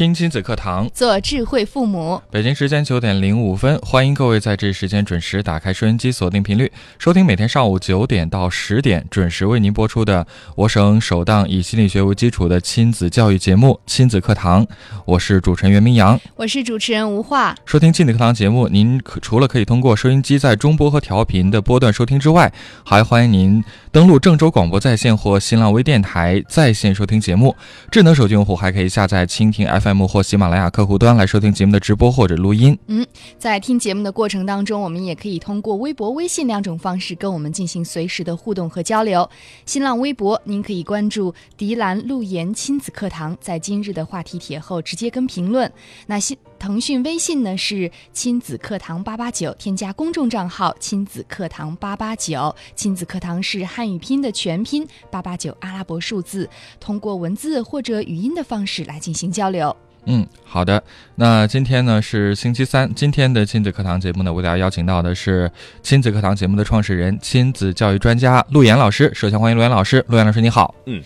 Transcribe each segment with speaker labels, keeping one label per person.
Speaker 1: 听亲子课堂，
Speaker 2: 做智慧父母。
Speaker 1: 北京时间九点零五分，欢迎各位在这时间准时打开收音机，锁定频率，收听每天上午九点到十点准时为您播出的我省首档以心理学为基础的亲子教育节目《亲子课堂》。我是主持人袁明阳，
Speaker 2: 我是主持人吴化。
Speaker 1: 收听亲子课堂节目，您可除了可以通过收音机在中波和调频的波段收听之外，还欢迎您登录郑州广播在线或新浪微电台在线收听节目。智能手机用户还可以下载蜻蜓 FM。节目或喜马拉雅客户端来收听节目的直播或者录音。
Speaker 2: 嗯，在听节目的过程当中，我们也可以通过微博、微信两种方式跟我们进行随时的互动和交流。新浪微博，您可以关注“迪兰路言亲子课堂”，在今日的话题帖后直接跟评论。那新腾讯微信呢是亲子课堂八八九，添加公众账号亲子课堂八八九。亲子课堂是汉语拼的全拼，八八九阿拉伯数字，通过文字或者语音的方式来进行交流。
Speaker 1: 嗯，好的。那今天呢是星期三，今天的亲子课堂节目呢，为大家邀请到的是亲子课堂节目的创始人、亲子教育专家陆岩老师。首先欢迎陆岩老师，陆岩老师你好。
Speaker 3: 嗯，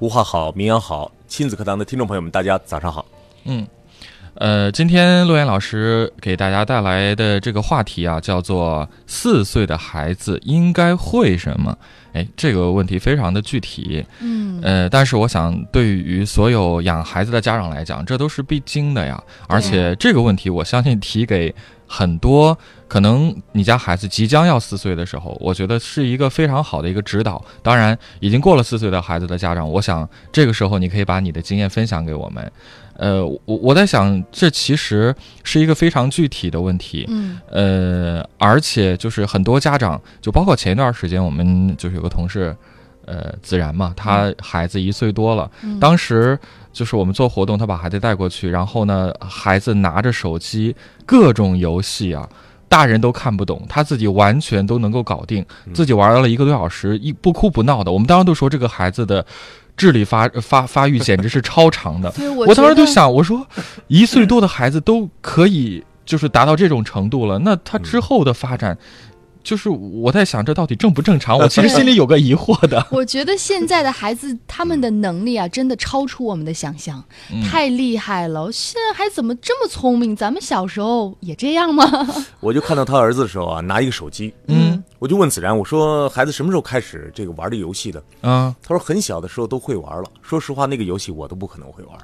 Speaker 3: 吴话好，明阳好，亲子课堂的听众朋友们，大家早上好。
Speaker 1: 嗯，呃，今天陆岩老师给大家带来的这个话题啊，叫做四岁的孩子应该会什么？哎，这个问题非常的具体，
Speaker 2: 嗯，
Speaker 1: 呃，但是我想，对于所有养孩子的家长来讲，这都是必经的呀。而且这个问题，我相信提给很多可能你家孩子即将要四岁的时候，我觉得是一个非常好的一个指导。当然，已经过了四岁的孩子的家长，我想这个时候你可以把你的经验分享给我们。呃，我我在想，这其实是一个非常具体的问题，
Speaker 2: 嗯，
Speaker 1: 呃，而且就是很多家长，就包括前一段时间，我们就是有个同事，呃，自然嘛，他孩子一岁多了，当时就是我们做活动，他把孩子带过去，然后呢，孩子拿着手机，各种游戏啊，大人都看不懂，他自己完全都能够搞定，自己玩了一个多小时，一不哭不闹的，我们当时都说这个孩子的。智力发发发育简直是超长的，
Speaker 2: 我
Speaker 1: 当时就想，我说，一岁多的孩子都可以就是达到这种程度了，那他之后的发展。就是我在想，这到底正不正常？我其实心里有个疑惑的。
Speaker 2: 我觉得现在的孩子他们的能力啊，真的超出我们的想象，太厉害了！现在还怎么这么聪明？咱们小时候也这样吗？
Speaker 3: 我就看到他儿子的时候啊，拿一个手机，嗯，我就问子然，我说孩子什么时候开始这个玩这游戏的？
Speaker 1: 啊，
Speaker 3: 他说很小的时候都会玩了。说实话，那个游戏我都不可能会玩。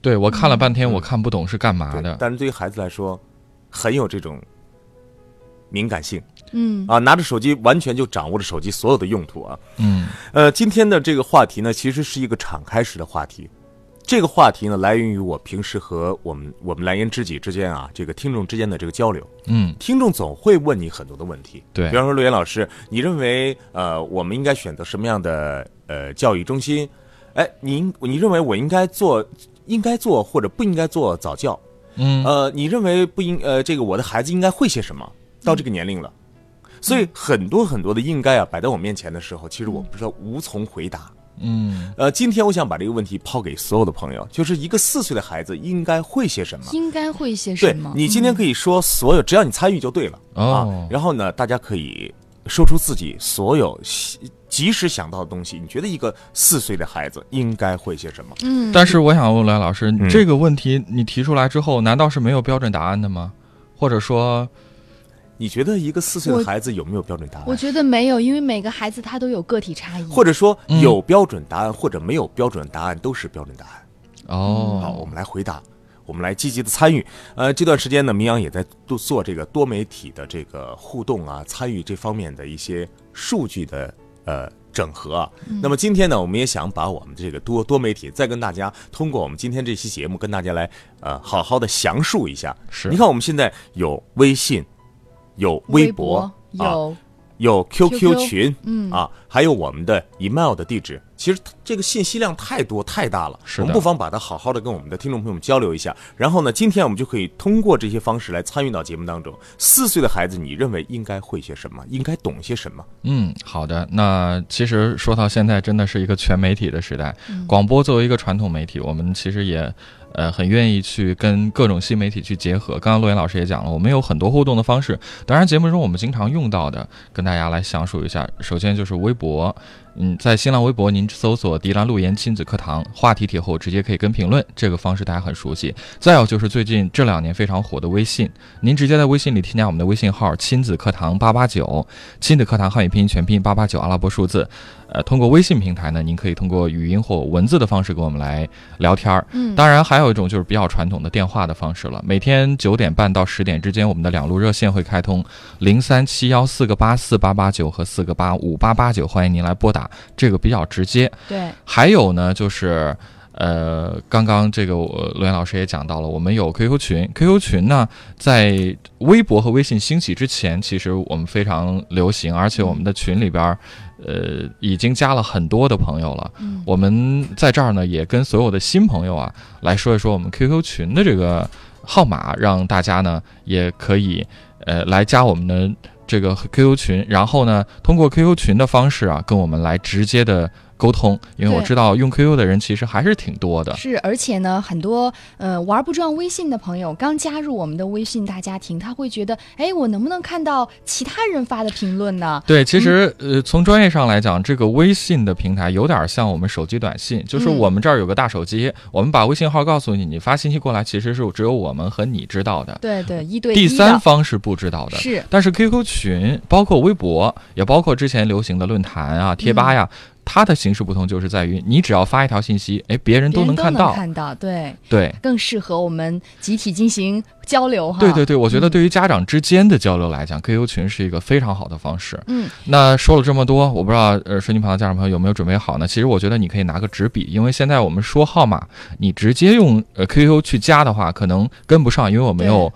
Speaker 1: 对我看了半天，我看不懂是干嘛的。
Speaker 3: 但是对于孩子来说，很有这种敏感性。
Speaker 2: 嗯
Speaker 3: 啊，拿着手机完全就掌握着手机所有的用途啊。
Speaker 1: 嗯，
Speaker 3: 呃，今天的这个话题呢，其实是一个敞开式的话题。这个话题呢，来源于我平时和我们我们蓝颜知己之间啊，这个听众之间的这个交流。
Speaker 1: 嗯，
Speaker 3: 听众总会问你很多的问题。
Speaker 1: 对，
Speaker 3: 比方说陆岩老师，你认为呃，我们应该选择什么样的呃教育中心？哎，您你认为我应该做应该做或者不应该做早教？
Speaker 1: 嗯，
Speaker 3: 呃，你认为不应呃，这个我的孩子应该会些什么？到这个年龄了。所以很多很多的应该啊摆在我面前的时候，其实我不知道无从回答。
Speaker 1: 嗯，
Speaker 3: 呃，今天我想把这个问题抛给所有的朋友，就是一个四岁的孩子应该会些什么？
Speaker 2: 应该会些什么？
Speaker 3: 对你今天可以说所有，只要你参与就对了啊。然后呢，大家可以说出自己所有及时想到的东西。你觉得一个四岁的孩子应该会些什么？
Speaker 2: 嗯。
Speaker 1: 但是我想问来老师，这个问题你提出来之后，难道是没有标准答案的吗？或者说？
Speaker 3: 你觉得一个四岁的孩子有没有标准答案？
Speaker 2: 我觉得没有，因为每个孩子他都有个体差异。
Speaker 3: 或者说有标准答案或者没有标准答案都是标准答案。
Speaker 1: 哦，
Speaker 3: 好，我们来回答，我们来积极的参与。呃，这段时间呢，明阳也在做做这个多媒体的这个互动啊，参与这方面的一些数据的呃整合啊。那么今天呢，我们也想把我们这个多多媒体再跟大家通过我们今天这期节目跟大家来呃好好的详述一下。
Speaker 1: 是，
Speaker 3: 你看我们现在有微信。有微博，
Speaker 2: 有
Speaker 3: 有 QQ 群，嗯。啊，还有我们的 email 的地址，其实这个信息量太多太大了，
Speaker 1: 是
Speaker 3: 我们不妨把它好好的跟我们的听众朋友们交流一下。然后呢，今天我们就可以通过这些方式来参与到节目当中。四岁的孩子，你认为应该会些什么？应该懂些什么？
Speaker 1: 嗯，好的。那其实说到现在，真的是一个全媒体的时代。广播作为一个传统媒体，我们其实也。呃，很愿意去跟各种新媒体去结合。刚刚陆岩老师也讲了，我们有很多互动的方式。当然，节目中我们经常用到的，跟大家来详述一下。首先就是微博。嗯，在新浪微博您搜索“迪兰路言亲子课堂”话题帖后，直接可以跟评论，这个方式大家很熟悉。再有就是最近这两年非常火的微信，您直接在微信里添加我们的微信号“亲子课堂八八九”，亲子课堂汉语拼音全拼八八九阿拉伯数字。呃，通过微信平台呢，您可以通过语音或文字的方式跟我们来聊天儿。
Speaker 2: 嗯，
Speaker 1: 当然还有一种就是比较传统的电话的方式了。每天九点半到十点之间，我们的两路热线会开通零三七幺四个八四八八九和四个八五八八九，欢迎您来拨打，这个比较直接。
Speaker 2: 对，
Speaker 1: 还有呢，就是呃，刚刚这个罗岩老师也讲到了，我们有 QQ 群，QQ 群呢，在微博和微信兴起之前，其实我们非常流行，而且我们的群里边儿。呃，已经加了很多的朋友了。
Speaker 2: 嗯，
Speaker 1: 我们在这儿呢，也跟所有的新朋友啊，来说一说我们 QQ 群的这个号码，让大家呢也可以呃来加我们的这个 QQ 群，然后呢，通过 QQ 群的方式啊，跟我们来直接的。沟通，因为我知道用 QQ 的人其实还是挺多的。
Speaker 2: 是，而且呢，很多呃玩不转微信的朋友刚加入我们的微信大家庭，他会觉得，哎，我能不能看到其他人发的评论呢？
Speaker 1: 对，其实呃，从专业上来讲，这个微信的平台有点像我们手机短信，就是
Speaker 2: 嗯
Speaker 1: 我们这儿有个大手机，我们把微信号告诉你，你发信息过来，其实是只有我们和你知道的，
Speaker 2: 对对，一对
Speaker 1: 第
Speaker 2: 一第
Speaker 1: 三方是不知道的。
Speaker 2: 是
Speaker 1: 但是 QQ 群，包括微博，也包括之前流行的论坛啊、贴吧呀，它的形式不同，就是在于你只要发一条信息，哎，别人
Speaker 2: 都
Speaker 1: 都能看到。
Speaker 2: 看到，对，
Speaker 1: 对，
Speaker 2: 更适合我们集体进行交流哈。
Speaker 1: 对对对，我觉得
Speaker 2: 嗯
Speaker 1: 对于家长之间的交流来讲、q q 群是一个非常好的方式。
Speaker 2: 嗯，
Speaker 1: 那说了这么多，我不知道呃，收音旁的家长朋友有没有准备好呢？其实我觉得你可以拿个纸笔，因为现在我们说号码，你直接用呃 QQ 去加的话，可能跟不上，因为我没有。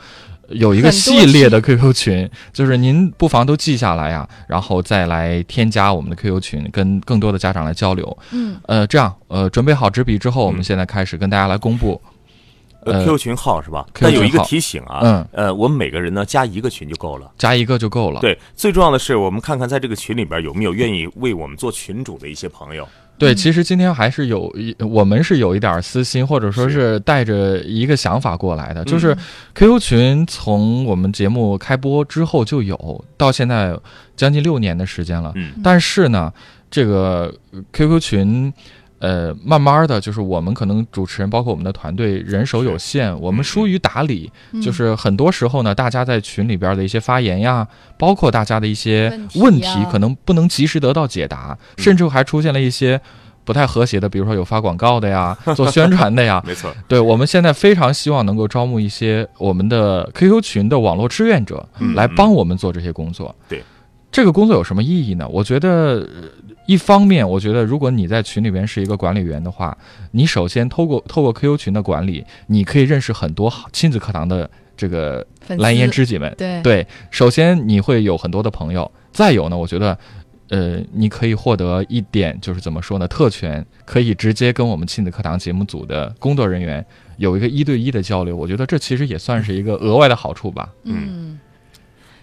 Speaker 1: 有一个系列的 QQ 群，就是您不妨都记下来呀，然后再来添加我们的 QQ 群，跟更多的家长来交流。
Speaker 2: 嗯，
Speaker 1: 呃，这样，呃，准备好纸笔之后，我们
Speaker 3: 嗯
Speaker 1: 现在开始跟大家来公布。
Speaker 3: ，QQ 群号是吧但有一个提醒啊，
Speaker 1: 嗯，
Speaker 3: 呃，我们每个人呢加一个群就够了。
Speaker 1: 加一个就够了。
Speaker 3: 对，最重要的是，我们看看在这个群里边有没有愿意为我们做群主的一些朋友。
Speaker 1: 对，
Speaker 2: 嗯
Speaker 1: 其实今天还是有一，我们是有一点私心，或者说是带着一个想法过来的，就是
Speaker 3: 嗯
Speaker 1: QQ 群从我们节目开播之后就有，到现在将近六年的时间了。
Speaker 3: 嗯
Speaker 1: 但是呢，这个呃 QQ 群。呃，慢慢的就是我们可能主持人，包括我们的团队人手有限，我们疏于打理，
Speaker 2: 嗯
Speaker 1: 就是很多时候呢，大家在群里边的一些发言呀，包括大家的一些
Speaker 2: 问题
Speaker 1: 可能不能及时得到解答，甚至还出现了一些不太和谐的，比如说有发广告的呀，做宣传的呀。
Speaker 3: 没错，
Speaker 1: 对我们现在非常希望能够招募一些我们的 QQ 群的网络志愿者
Speaker 3: 嗯
Speaker 1: 来帮我们做这些工作。
Speaker 3: 对，
Speaker 1: 这个工作有什么意义呢？我觉得。呃一方面，我觉得如果你在群里边是一个管理员的话，你首先透过透过 QQ 群的管理，你可以认识很多好亲子课堂的这个蓝颜知己们。
Speaker 2: 对
Speaker 1: 对，首先你会有很多的朋友，再有呢，我觉得，呃，你可以获得一点就是怎么说呢，特权，可以直接跟我们亲子课堂节目组的工作人员有一个一对一的交流。我觉得这其实也算是一个额外的好处吧。
Speaker 2: 嗯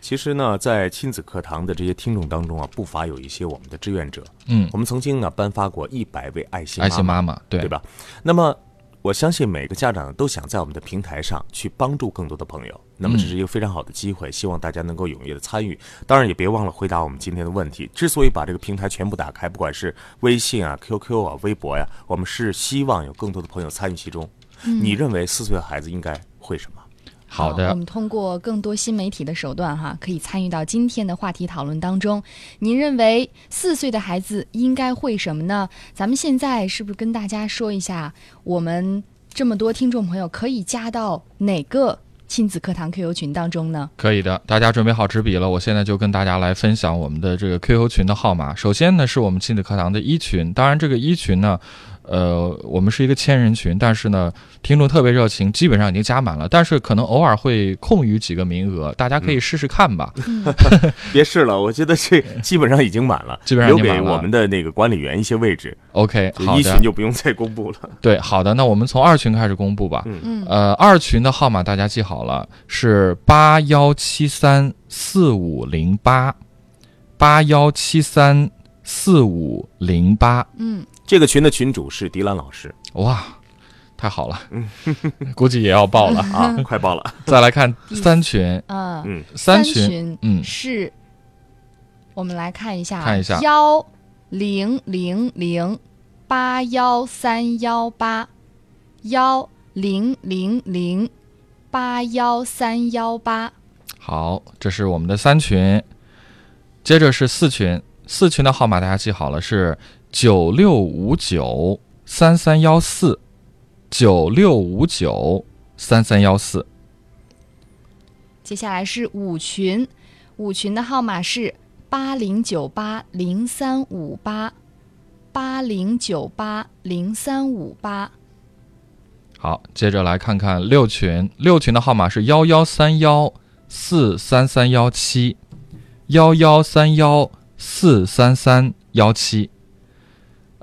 Speaker 3: 其实呢，在亲子课堂的这些听众当中啊，不乏有一些我们的志愿者。
Speaker 1: 嗯，
Speaker 3: 我们曾经呢颁发过一百位爱心
Speaker 1: 爱心
Speaker 3: 妈
Speaker 1: 妈妈，对
Speaker 3: 对？吧？那么我相信每个家长都想在我们的平台上去帮助更多的朋友。那么这是一个非常好的机会，希望大家能够踊跃的参与。当然也别忘了回答我们今天的问题。之所以把这个平台全部打开，不管是微信啊、QQ 啊、微博呀、我们是希望有更多的朋友参与其中。你认为四岁的孩子应该会什么？
Speaker 1: 好的
Speaker 2: 我，们通过更多新媒体的手段哈，可以参与到今天的话题讨论当中。您认为四岁的孩子应该会什么呢？咱们现在是不是跟大家说一下，我们这么多听众朋友可以加到哪个亲子课堂 QQ 群当中呢？
Speaker 1: 可以的，大家准备好纸笔了，我现在就跟大家来分享我们的这个 QQ 群的号码。首先呢，是我们亲子课堂的一群，当然这个一群呢，呃，我们是一个千人群，但是呢，听众特别热情，基本上已经加满了，但是可能偶尔会空余几个名额，大家可以试试看吧。
Speaker 3: 别试了，我觉得这基本上已经满了，
Speaker 1: 基本上
Speaker 3: 留给我们的那个管理员一些位置
Speaker 1: ，OK，好的
Speaker 3: 一群，就不用再公布了。
Speaker 1: 对，好的，那我们从二群开始公布吧。
Speaker 3: 嗯
Speaker 2: 嗯
Speaker 1: 呃，二群的号码大家记好了，是八幺七三四五零八，八幺七三四五零八。
Speaker 2: 嗯，
Speaker 3: 这个群的群主是迪兰老师。
Speaker 1: 哇，太好了，估计也要爆了。
Speaker 3: 啊，快爆了。
Speaker 1: 再来看三群，
Speaker 2: 呃，
Speaker 3: 嗯，
Speaker 1: 三
Speaker 2: 群
Speaker 1: 群，嗯，
Speaker 2: 是，我们来看一下啊，
Speaker 1: 看一下。
Speaker 2: 幺零零零八幺三幺八，幺零零零八幺三幺八，
Speaker 1: 好，这是我们的三群。接着是四群，四群的号码大家记好了，是九六五九三三幺四，九六五九三三幺四。
Speaker 2: 接下来是五群，五群的号码是八零九八零三五八，八零九八零三五八。
Speaker 1: 好，接着来看看六群，六群的号码是幺幺三幺四三三幺七，幺幺三幺四三三幺七。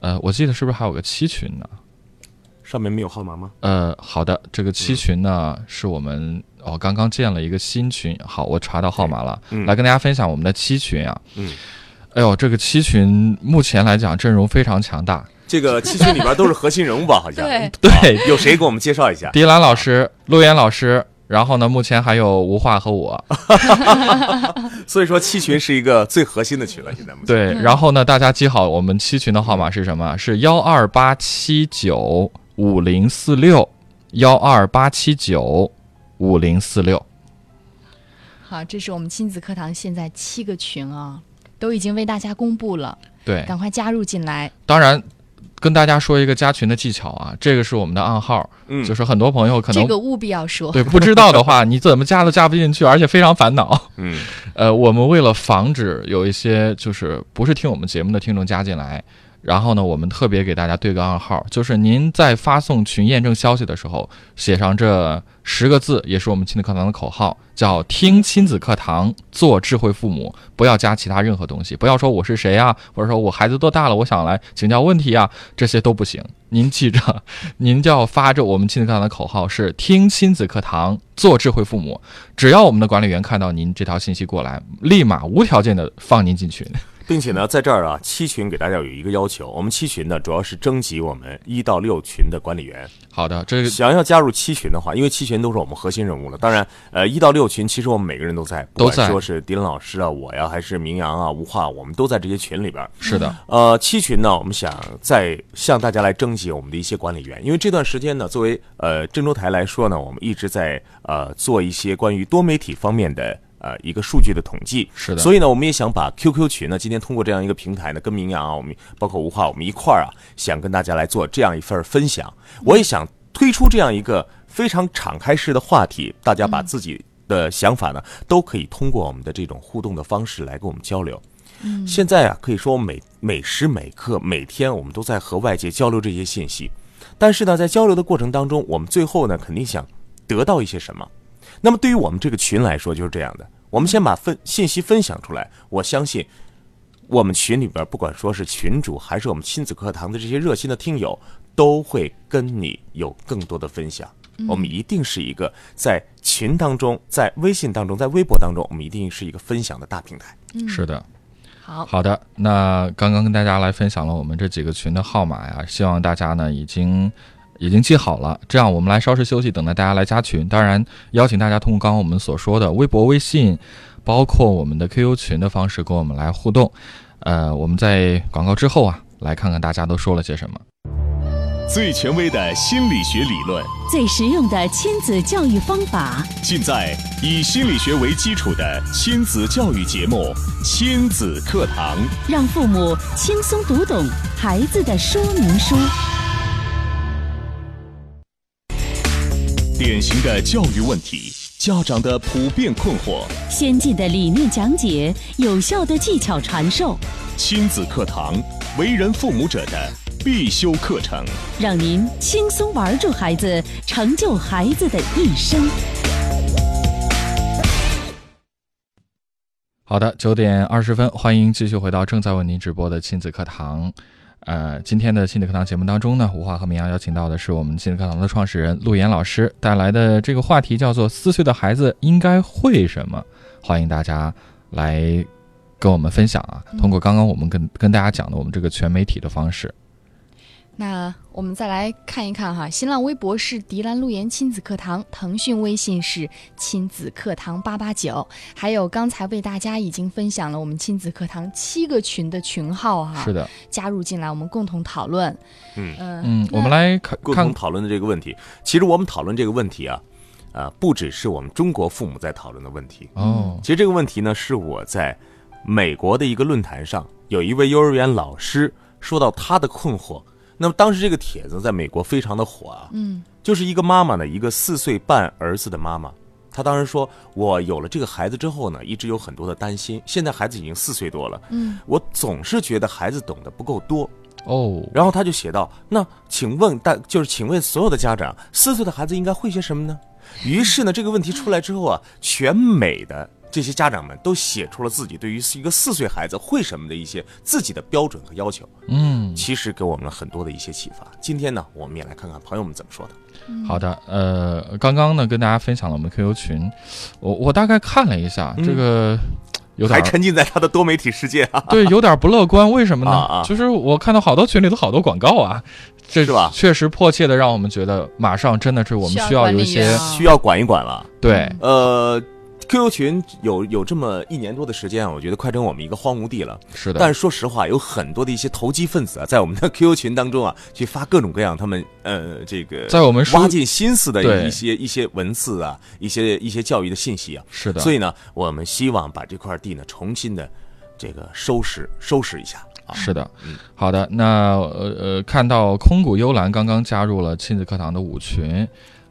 Speaker 1: 呃，我记得是不是还有个七群呢？
Speaker 3: 上面没有号码吗？
Speaker 1: 呃，好的，这个七群呢、是我们哦刚刚建了一个新群，好，我查到号码了，
Speaker 3: 嗯
Speaker 1: 来跟大家分享我们的七群啊。
Speaker 3: 嗯，
Speaker 1: 哎呦，这个七群目前来讲阵容非常强大，
Speaker 3: 这个七群里边都是核心人物吧？好像
Speaker 2: 对，
Speaker 1: 对，
Speaker 3: 有谁给我们介绍一下？
Speaker 1: 迪兰老师、陆岩老师，然后呢，目前还有吴化和我，
Speaker 3: 所以说七群是一个最核心的群了，现在目前。
Speaker 1: 对，然后呢，大家记好我们七群的号码是什么？是幺二八七九五零四六，幺二八七九五零四六。
Speaker 2: 好，这是我们亲子课堂现在七个群啊，都已经为大家公布了，
Speaker 1: 对，
Speaker 2: 赶快加入进来。
Speaker 1: 当然。跟大家说一个加群的技巧啊，这个是我们的暗号，
Speaker 3: 嗯
Speaker 1: 就是很多朋友可能、
Speaker 2: 这个务必要说。
Speaker 1: 对不知道的话，你怎么加都加不进去，而且非常烦恼。
Speaker 3: 嗯
Speaker 1: 呃，我们为了防止有一些就是不是听我们节目的听众加进来，然后呢，我们特别给大家对个暗号，就是您在发送群验证消息的时候，写上这十个字，也是我们亲子课堂的口号，叫“听亲子课堂，做智慧父母”，不要加其他任何东西，不要说我是谁啊，或者说我孩子多大了，我想来请教问题啊，这些都不行。您记着，您就要发着我们亲子课堂的口号是“听亲子课堂，做智慧父母”。只要我们的管理员看到您这条信息过来，立马无条件的放您进群。
Speaker 3: 并且呢，在这儿啊，七群给大家有一个要求，我们七群呢主要是征集我们一到六群的管理员。
Speaker 1: 好的，这个
Speaker 3: 想要加入七群的话，因为七群都是我们核心人物了。当然，呃，一到六群其实我们每个人都在，不
Speaker 1: 都在
Speaker 3: 管说是迪伦老师啊、我呀，还是明阳啊、吴化，我们都在这些群里边。
Speaker 1: 是的，
Speaker 3: 呃，七群呢，我们想再向大家来征集我们的一些管理员，因为这段时间呢，作为呃郑州台来说呢，我们一直在呃做一些关于多媒体方面的呃一个数据的统计。
Speaker 1: 是的
Speaker 3: 所以呢，我们也想把 QQ 群呢，今天通过这样一个平台呢，跟明阳啊，我们包括吴化，我们一块儿啊，想跟大家来做这样一份分享。我也想推出这样一个非常敞开式的话题，大家把自己的想法呢，都可以通过我们的这种互动的方式来跟我们交流。现在啊，可以说每每时每刻每天我们都在和外界交流这些信息，但是呢，在交流的过程当中，我们最后呢肯定想得到一些什么。那么对于我们这个群来说就是这样的，我们先把分信息分享出来，我相信我们群里边不管说是群主还是我们亲子课堂的这些热心的听友，都会跟你有更多的分享。我们一定是一个在群当中，在微信当中，在微博当中，我们一定是一个分享的大平台。
Speaker 1: 是的。
Speaker 2: 好，
Speaker 1: 好的，那刚刚跟大家来分享了我们这几个群的号码呀，希望大家呢已经已经记好了。这样我们来稍事休息，等待大家来加群。当然，邀请大家通过刚刚我们所说的微博、微信，包括我们的 QQ 群的方式跟我们来互动。呃，我们在广告之后啊，来看看大家都说了些什么。
Speaker 4: 最权威的心理学理论，
Speaker 5: 最实用的亲子教育方法，
Speaker 4: 尽在以心理学为基础的亲子教育节目《亲子课堂》。
Speaker 5: 让父母轻松读懂孩子的说明书。
Speaker 4: 典型的教育问题，家长的普遍困惑，
Speaker 5: 先进的理念讲解，有效的技巧传授，
Speaker 4: 亲子课堂，为人父母者的必修课程。
Speaker 5: 让您轻松玩住孩子，成就孩子的一生。
Speaker 1: 好的，九点二十分，欢迎继续回到正在为您直播的亲子课堂。呃，今天的心理课堂节目当中呢，吴华和明阳邀请到的是我们心理课堂的创始人陆岩老师带来的这个话题叫做“四岁的孩子应该会什么”，欢迎大家来跟我们分享啊。通过刚刚我们跟跟大家讲的我们这个全媒体的方式，
Speaker 2: 那我们再来看一看哈，新浪微博是迪兰路言亲子课堂，腾讯微信是亲子课堂八八九，还有刚才为大家已经分享了我们亲子课堂七个群的群号哈，
Speaker 1: 是的，
Speaker 2: 加入进来我们共同讨论。
Speaker 3: 嗯
Speaker 2: 呃
Speaker 1: 嗯，我们来看看
Speaker 3: 共同讨论的这个问题，其实我们讨论这个问题啊，啊、不只是我们中国父母在讨论的问题。
Speaker 1: 哦，
Speaker 3: 其实这个问题呢，是我在美国的一个论坛上，有一位幼儿园老师说到他的困惑。那么当时这个帖子在美国非常的火啊，
Speaker 2: 嗯
Speaker 3: 就是一个妈妈呢，一个四岁半儿子的妈妈，她当时说，我有了这个孩子之后呢，一直有很多的担心。现在孩子已经四岁多了，
Speaker 2: 嗯
Speaker 3: 我总是觉得孩子懂得不够多。
Speaker 1: 哦，
Speaker 3: 然后他就写道：“那请问大就是请问所有的家长，四岁的孩子应该会些什么呢？”于是呢，这个问题出来之后啊，全美的这些家长们都写出了自己对于一个四岁孩子会什么的一些自己的标准和要求，
Speaker 1: 嗯，
Speaker 3: 其实给我们了很多的一些启发。今天呢，我们也来看看朋友们怎么说的。
Speaker 1: 好的，呃，刚刚呢跟大家分享了我们 QQ 群，我我大概看了一下，这个有点
Speaker 3: 还沉浸在他的多媒体世界啊！
Speaker 1: 对，有点不乐观。为什么呢？
Speaker 3: 啊啊
Speaker 1: 就是我看到好多群里头好多广告啊，这
Speaker 3: 是吧
Speaker 1: 确实迫切的让我们觉得，马上真的是我们需要有一些
Speaker 2: 需要管
Speaker 3: 一管了。
Speaker 1: 对，
Speaker 3: 呃，QQ 群有有这么一年多的时间啊，我觉得快成我们一个荒芜地了。
Speaker 1: 是的，
Speaker 3: 但是说实话，有很多的一些投机分子啊，在我们的 QQ 群当中啊，去发各种各样他们呃这个
Speaker 1: 在我们
Speaker 3: 挖尽心思的一些一些文字啊，一些一些教育的信息啊。
Speaker 1: 是的，
Speaker 3: 所以呢，我们希望把这块地呢重新的这个收拾收拾一下啊。
Speaker 1: 是的
Speaker 3: 嗯，
Speaker 1: 好的。那呃呃，看到空谷幽兰刚刚加入了亲子课堂的五群。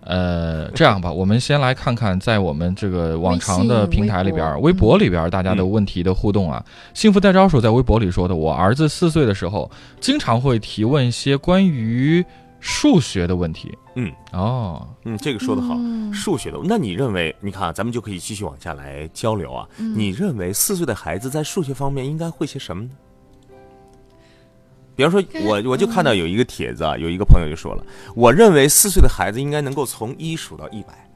Speaker 1: 呃，这样吧，我们先来看看在我们这个往常的平台里边，微
Speaker 2: 微博
Speaker 1: 博里边大家的问题的互动啊。幸福带招手在微博里说的，我儿子四岁的时候，经常会提问一些关于数学的问题。
Speaker 3: 嗯，
Speaker 1: 哦，
Speaker 3: 嗯，这个说的好。
Speaker 2: 嗯
Speaker 3: 数学的，那你认为？你看啊，咱们就可以继续往下来交流啊。
Speaker 2: 嗯
Speaker 3: 你认为四岁的孩子在数学方面应该会些什么呢？比方说，我我就看到有一个帖子啊，有一个朋友就说了，我认为四岁的孩子应该能够从一数到一百。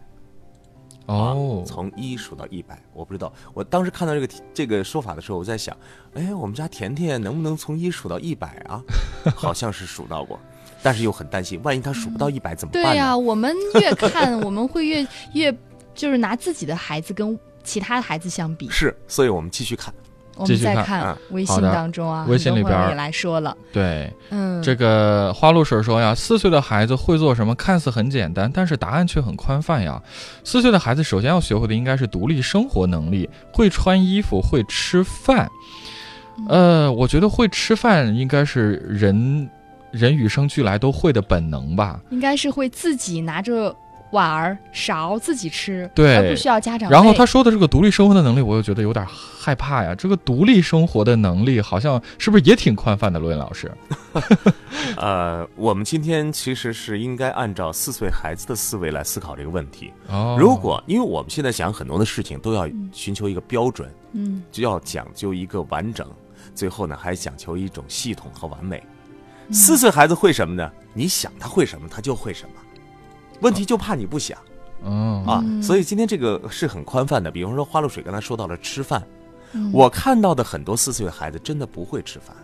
Speaker 1: 哦
Speaker 3: 啊，从一数到一百，我不知道。我当时看到这个这个说法的时候，我在想，哎，我们家甜甜能不能从一数到一百啊？好像是数到过，但是又很担心，万一他数不到一百怎么办？
Speaker 2: 对呀、我们越看 我们会越越就是拿自己的孩子跟其他的孩子相比。
Speaker 3: 是，所以我们继续看。
Speaker 2: 我们再看
Speaker 3: 啊
Speaker 2: 微信当中啊，
Speaker 1: 微信里边
Speaker 2: 也来说了，
Speaker 1: 对，
Speaker 2: 嗯，
Speaker 1: 这个花露水说呀，四岁的孩子会做什么？看似很简单，但是答案却很宽泛呀。四岁的孩子首先要学会的应该是独立生活能力，会穿衣服，会吃饭。呃，我觉得会吃饭应该是人人与生俱来都会的本能吧。
Speaker 2: 应该是会自己拿着碗儿勺自己吃，
Speaker 1: 对
Speaker 2: 而不需要家长。
Speaker 1: 然后他说的这个独立生活的能力，我又觉得有点害怕呀。这个独立生活的能力好像是不是也挺宽泛的？罗云老师，
Speaker 3: 呃，我们今天其实是应该按照四岁孩子的思维来思考这个问题。
Speaker 1: 哦，
Speaker 3: 如果因为我们现在想很多的事情都要寻求一个标准，
Speaker 2: 嗯
Speaker 3: 就要讲究一个完整，最后呢还讲求一种系统和完美。四岁孩子会什么呢？你想他会什么，他就会什么。问题就怕你不想
Speaker 1: 嗯
Speaker 3: 啊，
Speaker 2: 嗯
Speaker 3: 所以今天这个是很宽泛的。比方说花露水刚才说到了吃饭，
Speaker 2: 嗯
Speaker 3: 我看到的很多四岁孩子真的不会吃饭。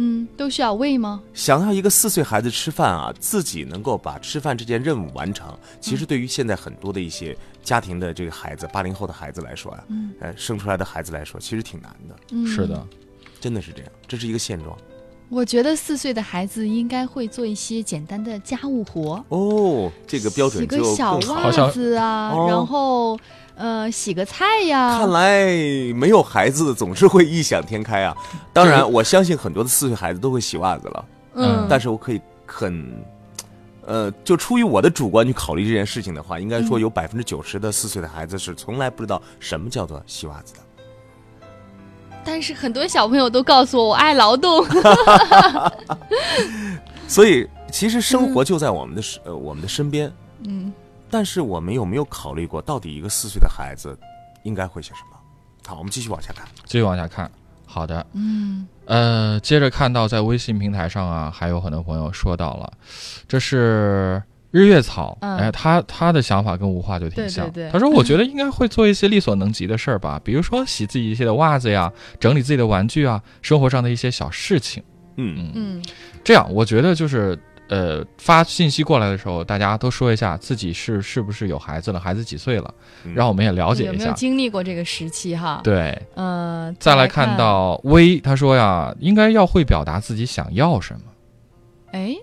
Speaker 2: 嗯，都需要喂吗？
Speaker 3: 想要一个四岁孩子吃饭啊，自己能够把吃饭这件任务完成，其实对于现在很多的一些家庭的这个孩子，八零后的孩子来说啊，
Speaker 2: 嗯
Speaker 3: 呃，生出来的孩子来说，其实挺难的，
Speaker 2: 嗯，
Speaker 1: 是的。，
Speaker 3: 真的是这样，这是一个现状。
Speaker 2: 我觉得四岁的孩子应该会做一些简单的家务活，
Speaker 3: 哦，这个标准
Speaker 2: 洗
Speaker 3: 就
Speaker 2: 个小袜子啊，
Speaker 3: 哦。
Speaker 2: 然后呃洗个菜呀。
Speaker 3: 看来没有孩子总是会异想天开啊。当然，我相信很多的四岁孩子都会洗袜子了，
Speaker 2: 嗯，
Speaker 3: 但是我可以很，呃，就出于我的主观去考虑这件事情的话，应该说
Speaker 2: 嗯。
Speaker 3: 有百分之九十的四岁的孩子是从来不知道什么叫做洗袜子的。
Speaker 2: 但是很多小朋友都告诉我，我爱劳动。
Speaker 3: 所以其实生活就在我们的身、呃我们的身边，
Speaker 2: 嗯，
Speaker 3: 但是我们有没有考虑过，到底一个四岁的孩子应该会些什么？好，我们继续往下看。
Speaker 1: 继续往下看。好的，
Speaker 2: 嗯
Speaker 1: 呃，接着看到在微信平台上啊，还有很多朋友说到了，这是日月草，
Speaker 2: 嗯
Speaker 1: 哎，他他的想法跟无话就挺
Speaker 2: 对对
Speaker 1: 像。
Speaker 2: 对
Speaker 1: 他说，我觉得应该会做一些力所能及的事儿吧，比如说洗自己一些的袜子呀，整理自己的玩具啊，生活上的一些小事情。
Speaker 3: 嗯
Speaker 2: 嗯
Speaker 1: 这样，我觉得就是呃，发信息过来的时候，大家都说一下自己是是不是有孩子了，孩子几岁了，
Speaker 3: 嗯
Speaker 1: 让我们也了解
Speaker 2: 有没有
Speaker 1: 一下。
Speaker 2: 经历过这个时期哈？，
Speaker 1: 对，
Speaker 2: 呃、
Speaker 1: 再来
Speaker 2: 来
Speaker 1: 看，到微，他说呀，应该要会表达自己想要什么。
Speaker 2: 哎，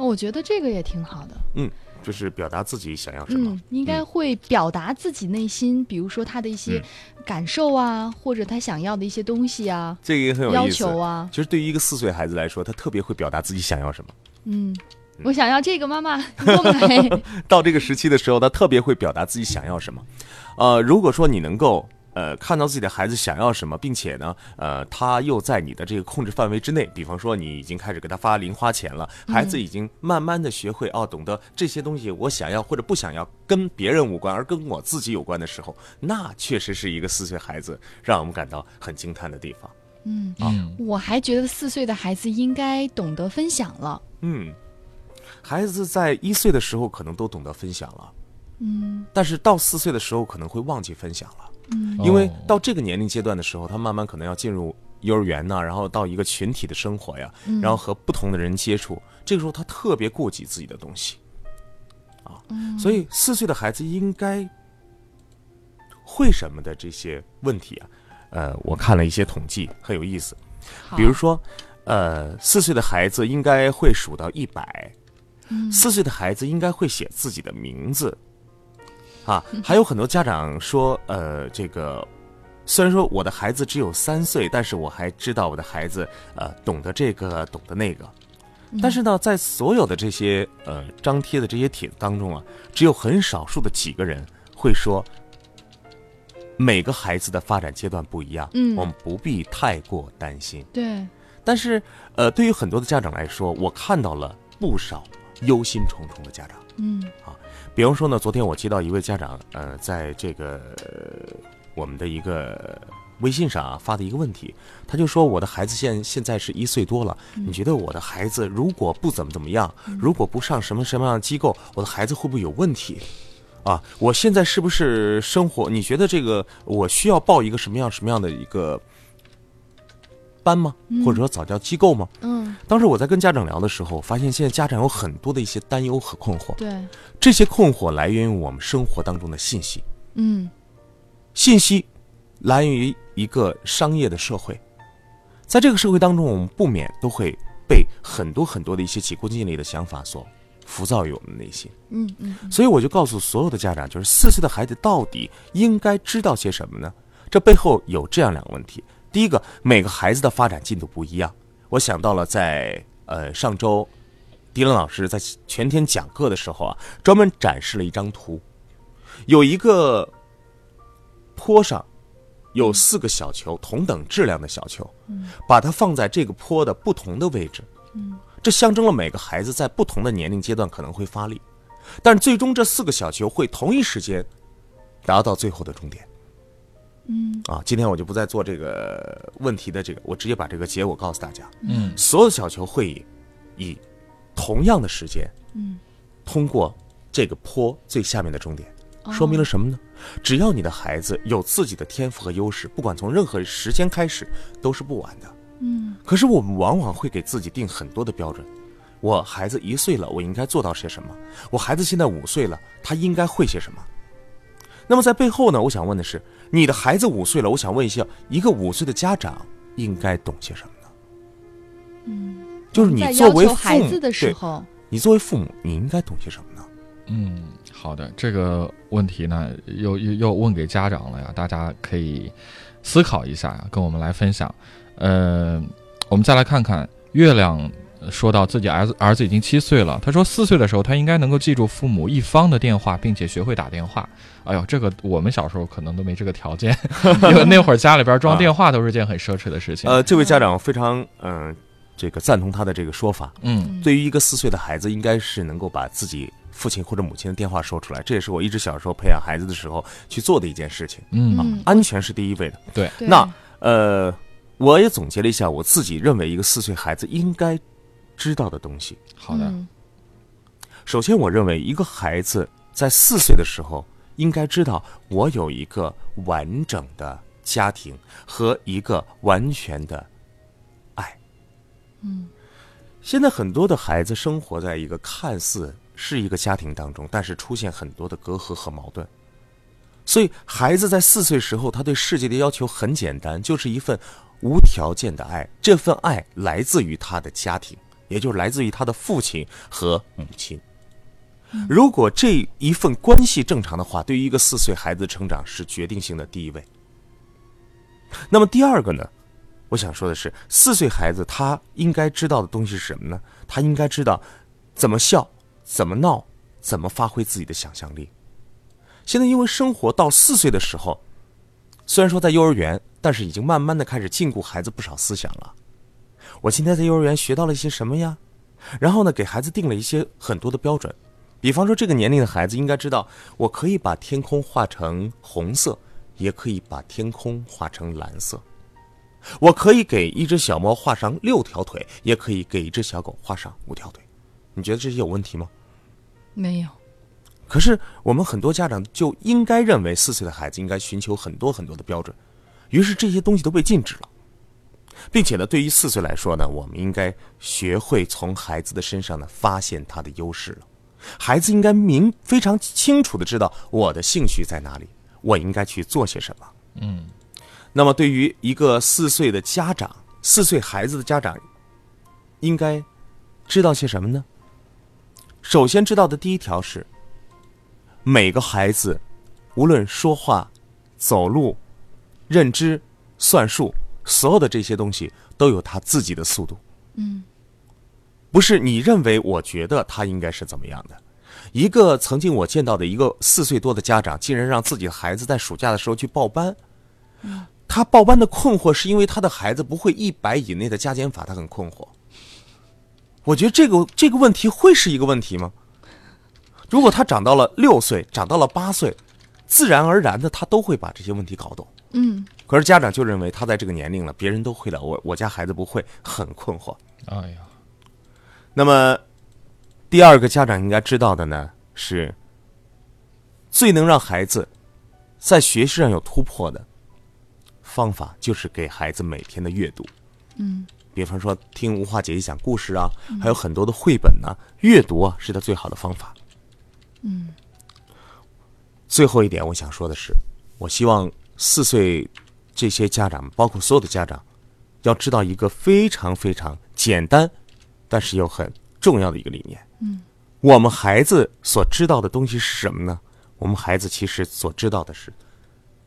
Speaker 2: 哦我觉得这个也挺好的。
Speaker 3: 嗯就是表达自己想要什么。
Speaker 2: 嗯，应该会表达自己内心，比如说他的一些感受啊，或者他想要的一一些东西啊、
Speaker 3: 这个也很有
Speaker 2: 要。求啊。
Speaker 3: 其实对于一个四岁孩子来说，他特别会表达自己想要什么。
Speaker 2: 嗯，我想要这个，妈妈你给我买。
Speaker 3: 到这个时期的时候，他特别会表达自己想要什么。呃，如果说你能够呃看到自己的孩子想要什么，并且呢，呃，他又在你的这个控制范围之内，比方说你已经开始给他发零花钱了，孩子已经慢慢的学会哦，懂得这些东西我想要或者不想要跟别人无关，而跟我自己有关的时候，那确实是一个四岁孩子让我们感到很惊叹的地方。
Speaker 2: 嗯，
Speaker 1: 啊，
Speaker 2: 我还觉得四岁的孩子应该懂得分享了。
Speaker 3: 嗯，孩子在一岁的时候可能都懂得分享了，
Speaker 2: 嗯
Speaker 3: 但是到四岁的时候可能会忘记分享了。
Speaker 2: 嗯。
Speaker 3: 因为
Speaker 1: 哦。
Speaker 3: 到这个年龄阶段的时候，他慢慢可能要进入幼儿园呐、然后到一个群体的生活呀，
Speaker 2: 嗯。
Speaker 3: 然后和不同的人接触，这个时候他特别顾及自己的东西，啊，
Speaker 2: 嗯。
Speaker 3: 所以四岁的孩子应该会什么的这些问题啊，呃，我看了一些统计，很有意思，比如说，呃，四岁的孩子应该会数到一百，
Speaker 2: 嗯。
Speaker 3: 四岁的孩子应该会写自己的名字，啊，还有很多家长说，呃，这个虽然说我的孩子只有三岁，但是我还知道我的孩子呃懂得这个懂得那个，但是呢，在所有的这些呃张贴的这些帖子当中啊，只有很少数的几个人会说。每个孩子的发展阶段不一样，
Speaker 2: 嗯
Speaker 3: 我们不必太过担心。
Speaker 2: 对，
Speaker 3: 但是，呃，对于很多的家长来说，我看到了不少忧心忡忡的家长。
Speaker 2: 嗯
Speaker 3: 比方说呢，昨天我接到一位家长，呃，在这个、呃我们的一个微信上啊发的一个问题，他就说我的孩子现现在是一岁多了，你觉得我的孩子如果不怎么怎么样，如果不上什么什么样的机构，我的孩子会不会有问题？啊，我现在是不是生活？你觉得这个我需要报一个什么样什么样的一个班吗？或者说早教机构吗？
Speaker 2: 嗯，
Speaker 3: 当时我在跟家长聊的时候，发现现在家长有很多的一些担忧和困惑。
Speaker 2: 对，
Speaker 3: 这些困惑来源于我们生活当中的信息，
Speaker 2: 嗯
Speaker 3: 信息来源于一个商业的社会，在这个社会当中，我们不免都会被很多很多的一些急功近利的想法所浮躁于我们的内心。
Speaker 2: 嗯嗯
Speaker 3: 所以我就告诉所有的家长，就是四岁的孩子到底应该知道些什么呢？这背后有这样两个问题：第一个，每个孩子的发展进度不一样。我想到了在呃上周，迪伦老师在全天讲课的时候啊，专门展示了一张图，有一个坡上有四个小球，同等质量的小球，把它放在这个坡的不同的位置，这象征了每个孩子在不同的年龄阶段可能会发力。但最终这四个小球会同一时间达到最后的终点。
Speaker 2: 嗯
Speaker 3: 啊，今天我就不再做这个问题的这个，我直接把这个结果告诉大家。
Speaker 1: 嗯
Speaker 3: 所有的小球会以以同样的时间
Speaker 2: 嗯，
Speaker 3: 通过这个坡最下面的终点，说明了什么呢？只要你的孩子有自己的天赋和优势，不管从任何时间开始都是不晚的。
Speaker 2: 嗯
Speaker 3: 可是我们往往会给自己定很多的标准。我孩子一岁了，我应该做到些什么？我孩子现在五岁了，他应该会些什么？那么在背后呢，我想问的是，你的孩子五岁了，我想问一下，一个五岁的家长应该懂些什么呢？
Speaker 2: 嗯，
Speaker 3: 就是你
Speaker 2: 在
Speaker 3: 作为父
Speaker 2: 要求孩，子的时，候，
Speaker 3: 你作为父母，你应该懂些什么呢？
Speaker 1: 嗯，好的，这个问题呢，又又又问给家长了呀，大家可以思考一下呀，跟我们来分享。呃，我们再来看看月亮说到自己儿子儿子已经七岁了，他说四岁的时候他应该能够记住父母一方的电话，并且学会打电话。哎呦，这个我们小时候可能都没这个条件，因为那会儿家里边装电话都是件很奢侈的事情。
Speaker 3: 呃，这位家长非常嗯、这个赞同他的这个说法。
Speaker 1: 嗯
Speaker 3: 对于一个四岁的孩子，应该是能够把自己父亲或者母亲的电话说出来，这也是我一直小时候培养孩子的时候去做的一件事情。
Speaker 1: 嗯
Speaker 2: 啊
Speaker 3: 安全是第一位的。
Speaker 1: 对
Speaker 3: 那呃，我也总结了一下我自己认为一个四岁孩子应该知道的东西。
Speaker 1: 好的，
Speaker 2: 嗯
Speaker 3: 首先，我认为一个孩子在四岁的时候应该知道，我有一个完整的家庭和一个完全的爱。
Speaker 2: 嗯，
Speaker 3: 现在很多的孩子生活在一个看似是一个家庭当中，但是出现很多的隔阂和矛盾。所以，孩子在四岁时候，他对世界的要求很简单，就是一份无条件的爱。这份爱来自于他的家庭，也就是来自于他的父亲和母亲。如果这一份关系正常的话，对于一个四岁孩子成长是决定性的第一位。那么第二个呢？我想说的是，四岁孩子他应该知道的东西是什么呢？他应该知道怎么笑、怎么闹、怎么发挥自己的想象力。现在因为生活到四岁的时候，虽然说在幼儿园，但是已经慢慢的开始禁锢孩子不少思想了。我今天在幼儿园学到了一些什么呀？然后呢，给孩子定了一些很多的标准，比方说这个年龄的孩子应该知道，我可以把天空画成红色，也可以把天空画成蓝色。我可以给一只小猫画上六条腿，也可以给一只小狗画上五条腿。你觉得这些有问题吗？
Speaker 2: 没有，
Speaker 3: 可是我们很多家长就应该认为四岁的孩子应该寻求很多很多的标准，于是这些东西都被禁止了，并且呢，对于四岁来说呢，我们应该学会从孩子的身上呢发现他的优势了。孩子应该明非常清楚的知道我的兴趣在哪里，我应该去做些什么。
Speaker 1: 嗯，
Speaker 3: 那么，对于一个四岁的家长，四岁孩子的家长，应该知道些什么呢？首先知道的第一条是，每个孩子，无论说话、走路、认知、算术，所有的这些东西都有他自己的速度。
Speaker 2: 嗯，
Speaker 3: 不是你认为我觉得他应该是怎么样的。一个曾经我见到的一个四岁多的家长，竟然让自己的孩子在暑假的时候去报班。他报班的困惑是因为他的孩子不会一百以内的加减法，他很困惑。我觉得这个这个问题会是一个问题吗？如果他长到了六岁，长到了八岁，自然而然的他都会把这些问题搞懂。
Speaker 2: 嗯，
Speaker 3: 可是家长就认为他在这个年龄了，别人都会了，我我家孩子不会，很困惑。
Speaker 1: 哎呀，
Speaker 3: 那么，第二个家长应该知道的呢，是最能让孩子在学习上有突破的方法，就是给孩子每天的阅读。
Speaker 2: 嗯，
Speaker 3: 比方说听吴化姐姐讲故事啊，还有很多的绘本呢、阅读啊是他最好的方法。
Speaker 2: 嗯，
Speaker 3: 最后一点，我想说的是，我希望四岁这些家长，包括所有的家长，要知道一个非常非常简单，但是又很重要的一个理念。
Speaker 2: 嗯，
Speaker 3: 我们孩子所知道的东西是什么呢？我们孩子其实所知道的是，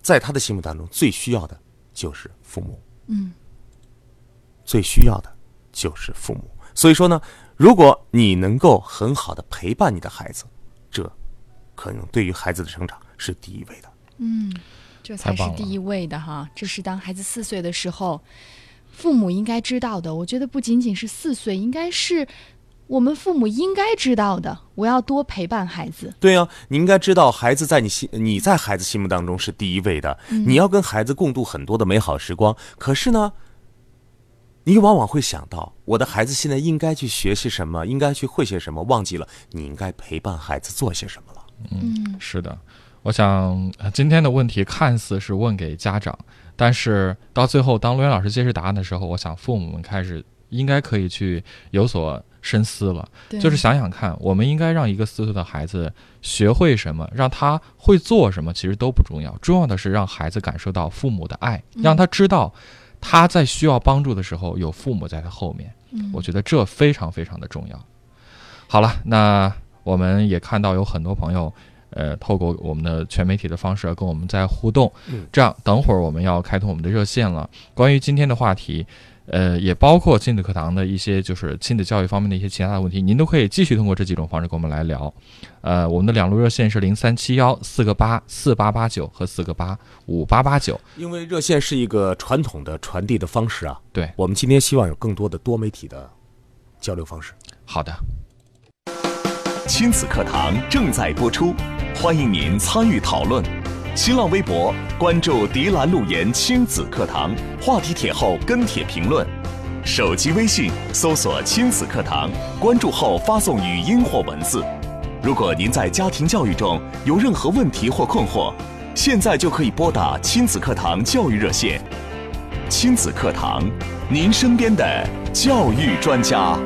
Speaker 3: 在他的心目当中最需要的就是父母。
Speaker 2: 嗯，
Speaker 3: 最需要的就是父母。所以说呢，如果你能够很好的陪伴你的孩子，可能对于孩子的成长是第一位的。
Speaker 2: 嗯，这才是第一位的哈。这是当孩子四岁的时候，父母应该知道的。我觉得不仅仅是四岁，应该是我们父母应该知道的。我要多陪伴孩子。
Speaker 3: 对啊，你应该知道，孩子在你心，你在孩子心目当中是第一位的。你要跟孩子共度很多的美好时光。可是呢，你往往会想到，我的孩子现在应该去学习什么，应该去会些什么，忘记了你应该陪伴孩子做些什么了。
Speaker 2: 嗯
Speaker 1: 是的，我想呃今天的问题看似是问给家长，但是到最后，当陆源老师揭示答案的时候，我想父母们开始应该可以去有所深思了。
Speaker 2: 对，
Speaker 1: 就是想想看，我们应该让一个四岁的孩子学会什么，让他会做什么，其实都不重要，重要的是让孩子感受到父母的爱，让他知道他在需要帮助的时候有父母在他后面。
Speaker 2: 嗯
Speaker 1: 我觉得这非常非常的重要。好了，那我们也看到有很多朋友，呃，透过我们的全媒体的方式跟我们在互动。
Speaker 3: 嗯
Speaker 1: 这样，等会儿我们要开通我们的热线了。关于今天的话题，呃，也包括亲子课堂的一些就是亲子教育方面的一些其他的问题，您都可以继续通过这几种方式跟我们来聊。呃，我们的两路热线是零三七幺四个八四八八九和四个八五八八九。
Speaker 3: 因为热线是一个传统的传递的方式啊，
Speaker 1: 对
Speaker 3: 我们今天希望有更多的多媒体的交流方式。
Speaker 1: 好的。
Speaker 4: 亲子课堂正在播出，欢迎您参与讨论。新浪微博关注“迪兰路言亲子课堂”，话题帖后跟帖评论。手机微信搜索“亲子课堂”，关注后发送语音或文字。如果您在家庭教育中有任何问题或困惑，现在就可以拨打亲子课堂教育热线。亲子课堂，您身边的教育专家。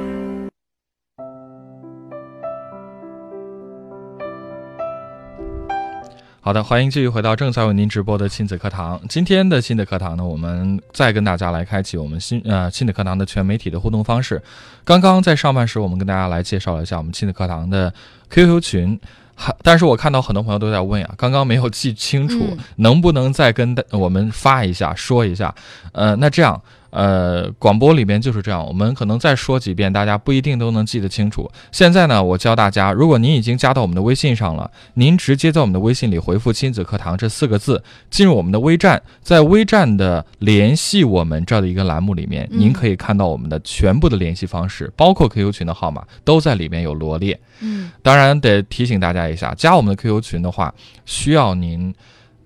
Speaker 1: 好的，欢迎继续回到正在为您直播的亲子课堂。今天的亲子课堂呢，我们再跟大家来开启我们新呃亲子课堂的全媒体的互动方式。刚刚在上半时，我们跟大家来介绍了一下我们亲子课堂的 QQ 群，还但是我看到很多朋友都在问呀，刚刚没有记清楚，
Speaker 2: 嗯
Speaker 1: 能不能再跟大我们发一下说一下？呃，那这样。呃，广播里面就是这样，我们可能再说几遍，大家不一定都能记得清楚。现在呢，我教大家，如果您已经加到我们的微信上了，您直接在我们的微信里回复“亲子课堂”这四个字，进入我们的微站，在微站的联系我们这儿的一个栏目里面，
Speaker 2: 嗯
Speaker 1: 您可以看到我们的全部的联系方式，包括 QQ 群的号码都在里面有罗列。
Speaker 2: 嗯
Speaker 1: 当然得提醒大家一下，加我们的 QQ 群的话，需要您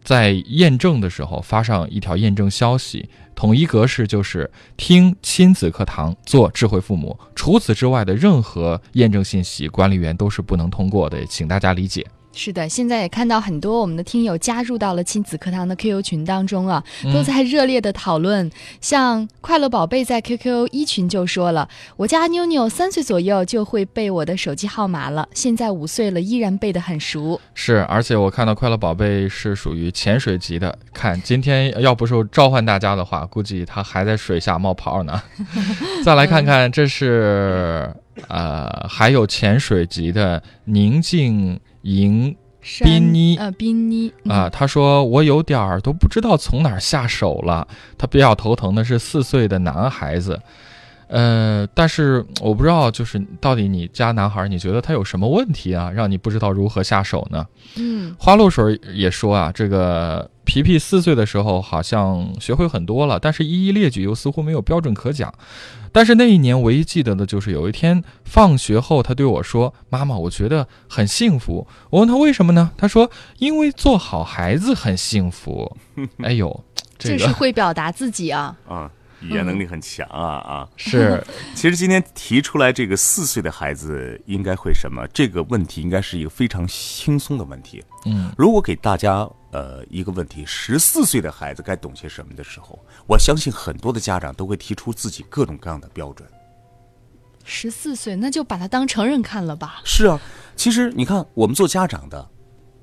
Speaker 1: 在验证的时候发上一条验证消息，统一格式就是听亲子课堂做智慧父母。除此之外的任何验证信息，管理员都是不能通过的，请大家理解。
Speaker 2: 是的，现在也看到很多我们的听友加入到了亲子课堂的 QQ 群当中啊，都在热烈的讨论。像快乐宝贝在 QQ 一群就说了，我家妞妞三岁左右就会背我的手机号码了，现在五岁了依然背得很熟。
Speaker 1: 是，而且我看到快乐宝贝是属于潜水级的。看今天要不是召唤大家的话，估计他还在水下冒泡呢。再来看看，这是呃，还有潜水级的宁静莹
Speaker 2: 山
Speaker 1: 宾妮
Speaker 2: 呃，宾妮
Speaker 1: 啊，，他说我有点儿都不知道从哪儿下手了。他比较头疼的是四岁的男孩子，呃，但是我不知道，就是到底你家男孩，你觉得他有什么问题啊，让你不知道如何下手呢？
Speaker 2: 嗯
Speaker 1: 花露水也说啊，这个皮皮四岁的时候好像学会很多了，但是一一列举又似乎没有标准可讲。但是那一年唯一记得的就是有一天放学后，他对我说：“妈妈，我觉得很幸福。”我问他为什么呢？他说：“因为做好孩子很幸福。” 哎呦，这
Speaker 2: 这是会表达自己啊。
Speaker 3: 啊，语言能力很强啊啊！
Speaker 1: 是
Speaker 3: 其实今天提出来这个四岁的孩子应该会什么这个问题，应该是一个非常轻松的问题。
Speaker 1: 嗯，
Speaker 3: 如果给大家呃一个问题，十四岁的孩子该懂些什么的时候，我相信很多的家长都会提出自己各种各样的标准。
Speaker 2: 十四岁，那就把他当成人看了吧。
Speaker 3: 是啊，其实你看，我们做家长的，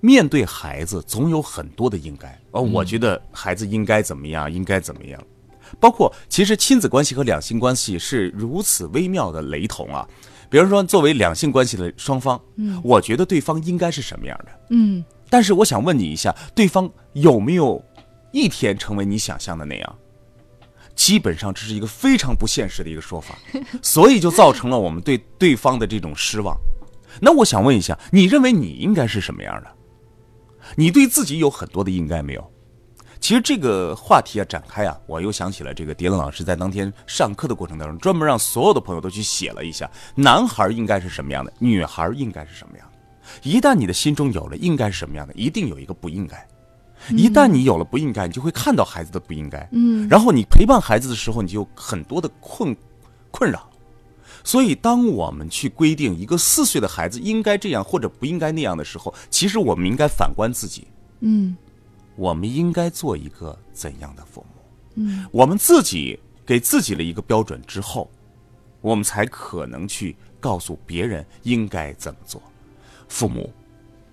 Speaker 3: 面对孩子总有很多的应该。哦，我觉得孩子应该怎么样，应该怎么样。包括其实亲子关系和两性关系是如此微妙的雷同啊。比如说，作为两性关系的双方，嗯，我觉得对方应该是什么样的。
Speaker 2: 嗯，
Speaker 3: 但是我想问你一下，对方有没有一天成为你想象的那样？基本上这是一个非常不现实的一个说法，所以就造成了我们对对方的这种失望。那我想问一下，你认为你应该是什么样的？你对自己有很多的应该没有？其实这个话题啊展开啊，我又想起了这个蝶冷老师在当天上课的过程当中，专门让所有的朋友都去写了一下，男孩应该是什么样的，女孩应该是什么样的。一旦你的心中有了应该是什么样的，一定有一个不应该。一旦你有了不应该，你就会看到孩子的不应该，嗯，然后你陪伴孩子的时候，你就有很多的困困扰。所以，当我们去规定一个四岁的孩子应该这样或者不应该那样的时候，其实我们应该反观自己，
Speaker 2: 嗯
Speaker 3: 我们应该做一个怎样的父母？嗯，我们自己给自己了一个标准之后，我们才可能去告诉别人应该怎么做。父母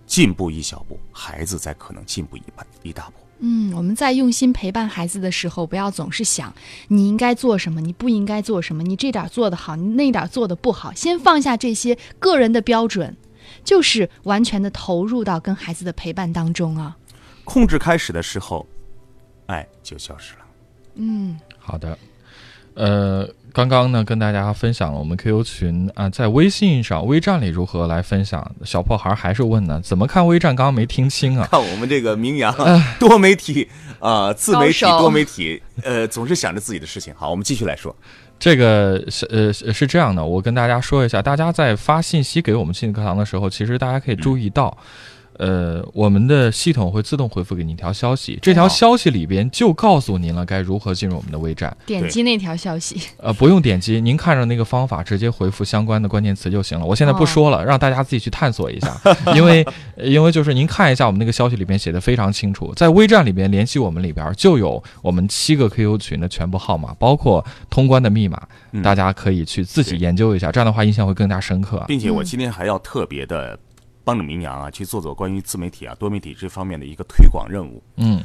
Speaker 3: 进步一小步，孩子才可能进步一半一大步。
Speaker 2: 嗯，我们在用心陪伴孩子的时候，不要总是想你应该做什么，你不应该做什么，你这点做得好，你那点做得不好，先放下这些个人的标准，就是完全的投入到跟孩子的陪伴当中啊。
Speaker 3: 控制开始的时候，爱就消失了。
Speaker 2: 嗯
Speaker 1: 好的。呃，刚刚呢跟大家分享了我们 QQ 群啊，在微信上微站里如何来分享。小破孩还是问呢，怎么看微站？刚刚没听清啊。
Speaker 3: 看我们这个名扬多媒体啊，自媒体多媒体，呃，总是想着自己的事情。好，我们继续来说。
Speaker 1: 这个是呃是这样的，我跟大家说一下，大家在发信息给我们亲子课堂的时候，其实大家可以注意到。呃，我们的系统会自动回复给您一条消息，这条消息里边就告诉您了该如何进入我们的微站。
Speaker 2: 点击那条消息，
Speaker 1: 呃，不用点击，您看着那个方法，直接回复相关的关键词就行了。我现在不说了，让大家自己去探索一下，因为因为就是您看一下我们那个消息里边写的非常清楚，在微站里边联系我们里边就有我们七个 QQ 群的全部号码，包括通关的密码，大家可以去自己研究一下，这样的话印象会更加深刻。
Speaker 3: 并且我今天还要特别的。帮着明阳啊去做做关于自媒体啊多媒体这方面的一个推广任务。
Speaker 1: 嗯，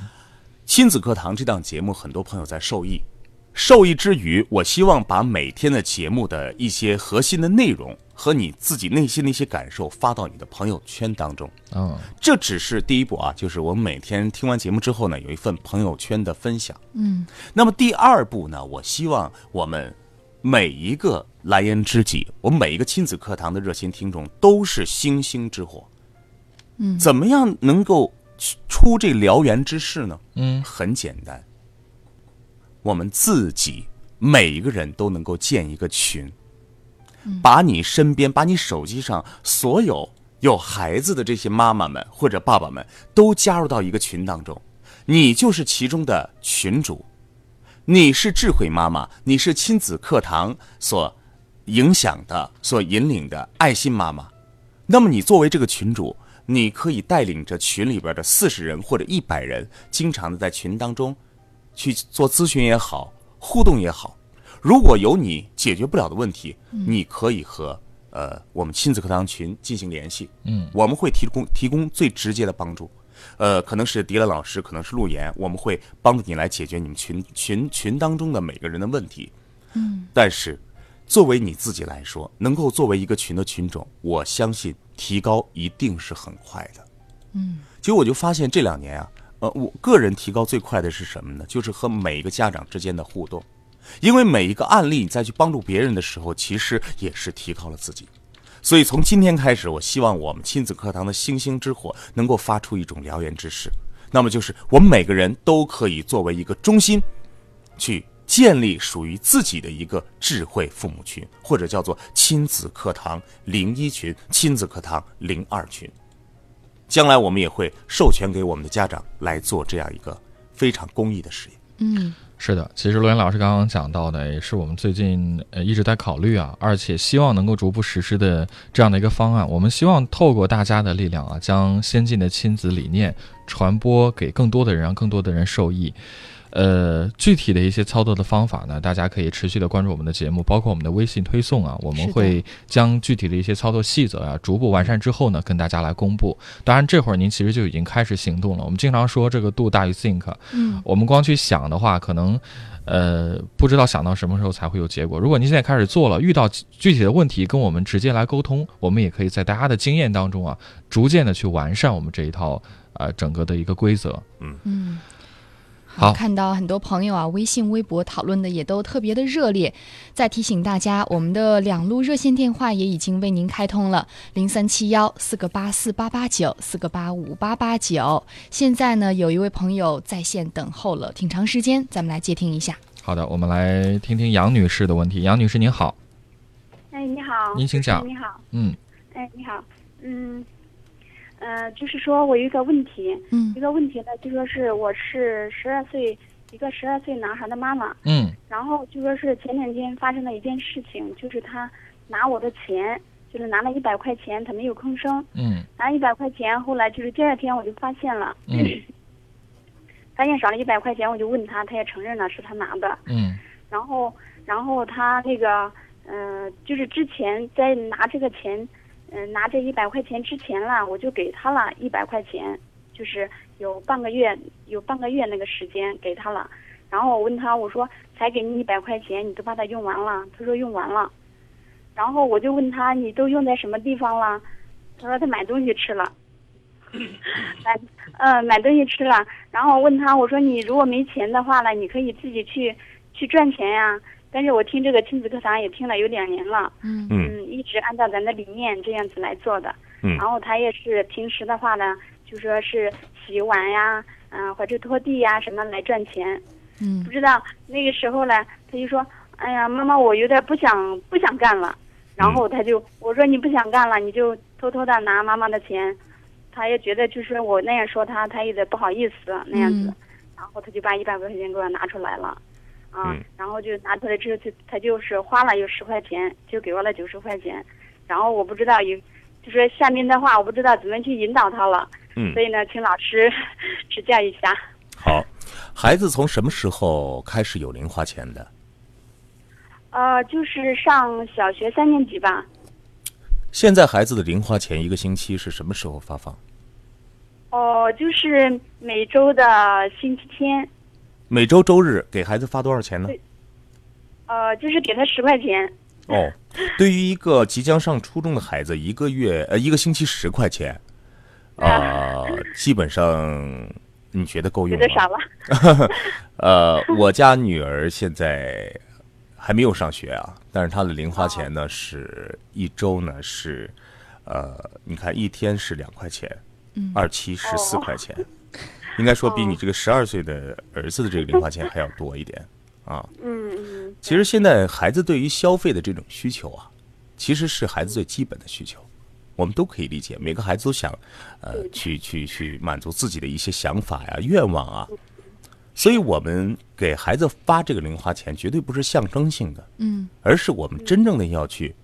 Speaker 3: 亲子课堂这档节目，很多朋友在受益。受益之余，我希望把每天的节目的一些核心的内容和你自己内心的一些感受发到你的朋友圈当中。
Speaker 1: 嗯，
Speaker 3: 这只是第一步啊，就是我们每天听完节目之后呢，有一份朋友圈的分享。
Speaker 2: 嗯，
Speaker 3: 那么第二步呢，我希望我们。每一个蓝颜知己，我们每一个亲子课堂的热心听众都是星星之火。
Speaker 2: 嗯，
Speaker 3: 怎么样能够出这燎原之势呢？
Speaker 1: 嗯，
Speaker 3: 很简单，我们自己每一个人都能够建一个群，把你身边、把你手机上所有有孩子的这些妈妈们或者爸爸们都加入到一个群当中，你就是其中的群主。你是智慧妈妈，你是亲子课堂所影响的、所引领的爱心妈妈。那么，你作为这个群主，你可以带领着群里边的四十人或者一百人，经常的在群当中去做咨询也好，互动也好。如果有你解决不了的问题，你可以和呃我们亲子课堂群进行联系。
Speaker 1: 嗯，
Speaker 3: 我们会提供提供最直接的帮助。呃，可能是迪兰老师，可能是陆岩，我们会帮助你来解决你们群群群当中的每个人的问题。
Speaker 2: 嗯，
Speaker 3: 但是作为你自己来说，能够作为一个群的群种，我相信提高一定是很快的。
Speaker 2: 嗯，
Speaker 3: 其实我就发现这两年啊，呃，我个人提高最快的是什么呢？就是和每一个家长之间的互动，因为每一个案例你再去帮助别人的时候，其实也是提高了自己。所以从今天开始，我希望我们亲子课堂的星星之火能够发出一种燎原之势。那么就是我们每个人都可以作为一个中心，去建立属于自己的一个智慧父母群，或者叫做亲子课堂零一群、亲子课堂零二群。将来我们也会授权给我们的家长来做这样一个非常公益的事业。
Speaker 2: 嗯。
Speaker 1: 是的，其实罗岩老师刚刚讲到的，也是我们最近呃一直在考虑啊，而且希望能够逐步实施的这样的一个方案。我们希望透过大家的力量啊，将先进的亲子理念传播给更多的人，让更多的人受益。呃，具体的一些操作的方法呢，大家可以持续的关注我们的节目，包括我们的微信推送啊，我们会将具体的一些操作细则啊，逐步完善之后呢，跟大家来公布。当然，这会儿您其实就已经开始行动了。我们经常说这个 do 大于 think，
Speaker 2: 嗯，
Speaker 1: 我们光去想的话，可能呃不知道想到什么时候才会有结果。如果您现在开始做了，遇到具体的问题，跟我们直接来沟通，我们也可以在大家的经验当中啊，逐渐的去完善我们这一套呃整个的一个规则。
Speaker 3: 嗯
Speaker 2: 嗯。
Speaker 1: 好，
Speaker 2: 看到很多朋友啊，微信、微博讨论的也都特别的热烈。再提醒大家，我们的两路热线电话也已经为您开通了：零三七幺四个八四八八九，四个八五八八九。现在呢，有一位朋友在线等候了挺长时间，咱们来接听一下。
Speaker 1: 好的，我们来听听杨女士的问题。杨女士您好，
Speaker 6: 哎，你好，
Speaker 1: 您请讲。
Speaker 6: 你好，
Speaker 1: 嗯，
Speaker 6: 哎，你好，嗯。呃，就是说我有一个问题，
Speaker 2: 嗯，
Speaker 6: 一个问题呢，就说是我是十二岁一个十二岁男孩的妈妈，
Speaker 1: 嗯，
Speaker 6: 然后就说是前两天发生了一件事情，就是他拿我的钱，就是拿了一百块钱，他没有吭声，
Speaker 1: 嗯，
Speaker 6: 拿一百块钱，后来就是第二天我就发现了，
Speaker 1: 嗯，
Speaker 6: 发现少了一百块钱，我就问他，他也承认了是他拿的，
Speaker 1: 嗯，
Speaker 6: 然后然后他那个，呃，就是之前在拿这个钱。嗯，拿这一百块钱之前啦，我就给他了一百块钱，就是有半个月，有半个月那个时间给他了。然后我问他，我说才给你一百块钱，你都把它用完了？他说用完了。然后我就问他，你都用在什么地方了？他说他买东西吃了。买，嗯，买东西吃了。然后我问他，我说你如果没钱的话呢，你可以自己去去赚钱呀。但是我听这个亲子课堂也听了有两年了，
Speaker 2: 嗯
Speaker 3: 嗯
Speaker 6: 嗯，一直按照咱的理念这样子来做的。
Speaker 3: 嗯
Speaker 6: 然后他也是平时的话呢，就说是洗碗呀，嗯、或者拖地呀什么来赚钱。
Speaker 2: 嗯
Speaker 6: 不知道那个时候呢，他就说：“哎呀，妈妈，我有点不想不想干了。”然后他就我说：“你不想干了，你就偷偷的拿妈妈的钱。”他也觉得就是我那样说他，他有点不好意思那样子。
Speaker 2: 嗯
Speaker 6: 然后他就把一百块钱给我拿出来了，啊，
Speaker 3: 嗯
Speaker 6: 然后就拿出来之后他他就是花了有十块钱，就给我了九十块钱。然后我不知道有，就说下面的话我不知道怎么去引导他了，
Speaker 3: 嗯
Speaker 6: 所以呢，请老师 指教一下。
Speaker 3: 好，孩子从什么时候开始有零花钱的？
Speaker 6: 呃，就是上小学三年级吧。
Speaker 3: 现在孩子的零花钱一个星期是什么时候发放？
Speaker 6: 哦，就是每周的星期天，
Speaker 3: 每周周日给孩子发多少钱呢？
Speaker 6: 呃，就是给他十块钱。
Speaker 3: 哦，对于一个即将上初中的孩子，一个月呃一个星期十块钱，啊、基本上你觉得够用吗？
Speaker 6: 觉得少了。
Speaker 3: 呃，我家女儿现在还没有上学啊，但是她的零花钱呢是一周呢是，呃，你看一天是两块钱，二七十四块钱，应该说比你这个十二岁的儿子的这个零花钱还要多一点啊。
Speaker 6: 嗯嗯，
Speaker 3: 其实现在孩子对于消费的这种需求啊，其实是孩子最基本的需求，我们都可以理解。每个孩子都想，呃，去去去满足自己的一些想法呀、愿望啊。所以我们给孩子发这个零花钱，绝对不是象征性的，
Speaker 2: 嗯
Speaker 3: 而是我们真正的要去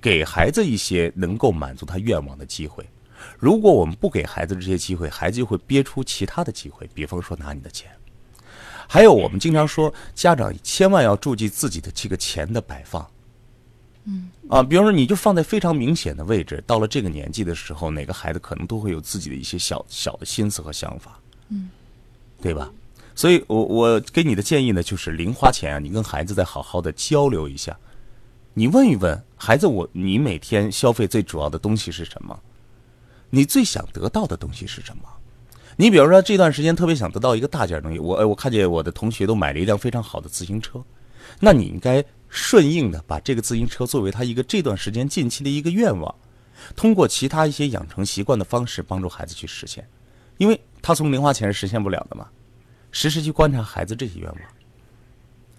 Speaker 3: 给孩子一些能够满足他愿望的机会。如果我们不给孩子这些机会，孩子就会憋出其他的机会，比方说拿你的钱。还有，我们经常说，家长千万要注意自己的这个钱的摆放。嗯，啊，比方说，你就放在非常明显的位置，到了这个年纪的时候，哪个孩子可能都会有自己的一些小小的心思和想法。嗯，对吧？所以我我给你的建议呢，就是零花钱啊，你跟孩子再好好的交流一下，你问一问孩子我，你每天消费最主要的东西是什么？你最想得到的东西是什么？你比如说这段时间特别想得到一个大件东西，我我看见我的同学都买了一辆非常好的自行车，那你应该顺应的把这个自行车作为他一个这段时间近期的一个愿望，通过其他一些养成习惯的方式帮助孩子去实现，因为他从零花钱是实现不了的嘛。时时去观察孩子这些愿望，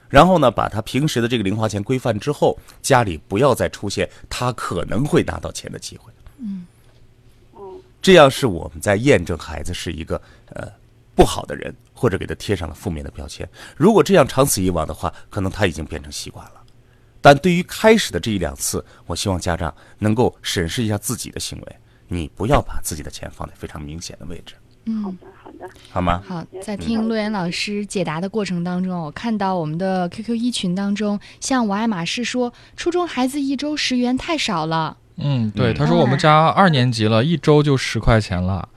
Speaker 3: 然后呢，把他平时的这个零花钱规范之后，家里不要再出现他可能会拿到钱的机会。
Speaker 6: 嗯，
Speaker 3: 这样是我们在验证孩子是一个呃不好的人，或者给他贴上了负面的标签。如果这样长此以往的话，可能他已经变成习惯了。但对于开始的这一两次，我希望家长能够审视一下自己的行为，你不要把自己的钱放在非常明显的位置，嗯
Speaker 6: 好
Speaker 2: 嗯。
Speaker 6: 的好的。
Speaker 3: 好吗？
Speaker 2: 好，在听陆岩老师解答的过程当中，我看到我们的 QQ 一群当中，像我爱马仕说，初中孩子一周十元太少了。
Speaker 1: 嗯，对，
Speaker 3: 嗯
Speaker 1: 他说我们家二年级了，一周就十块钱了。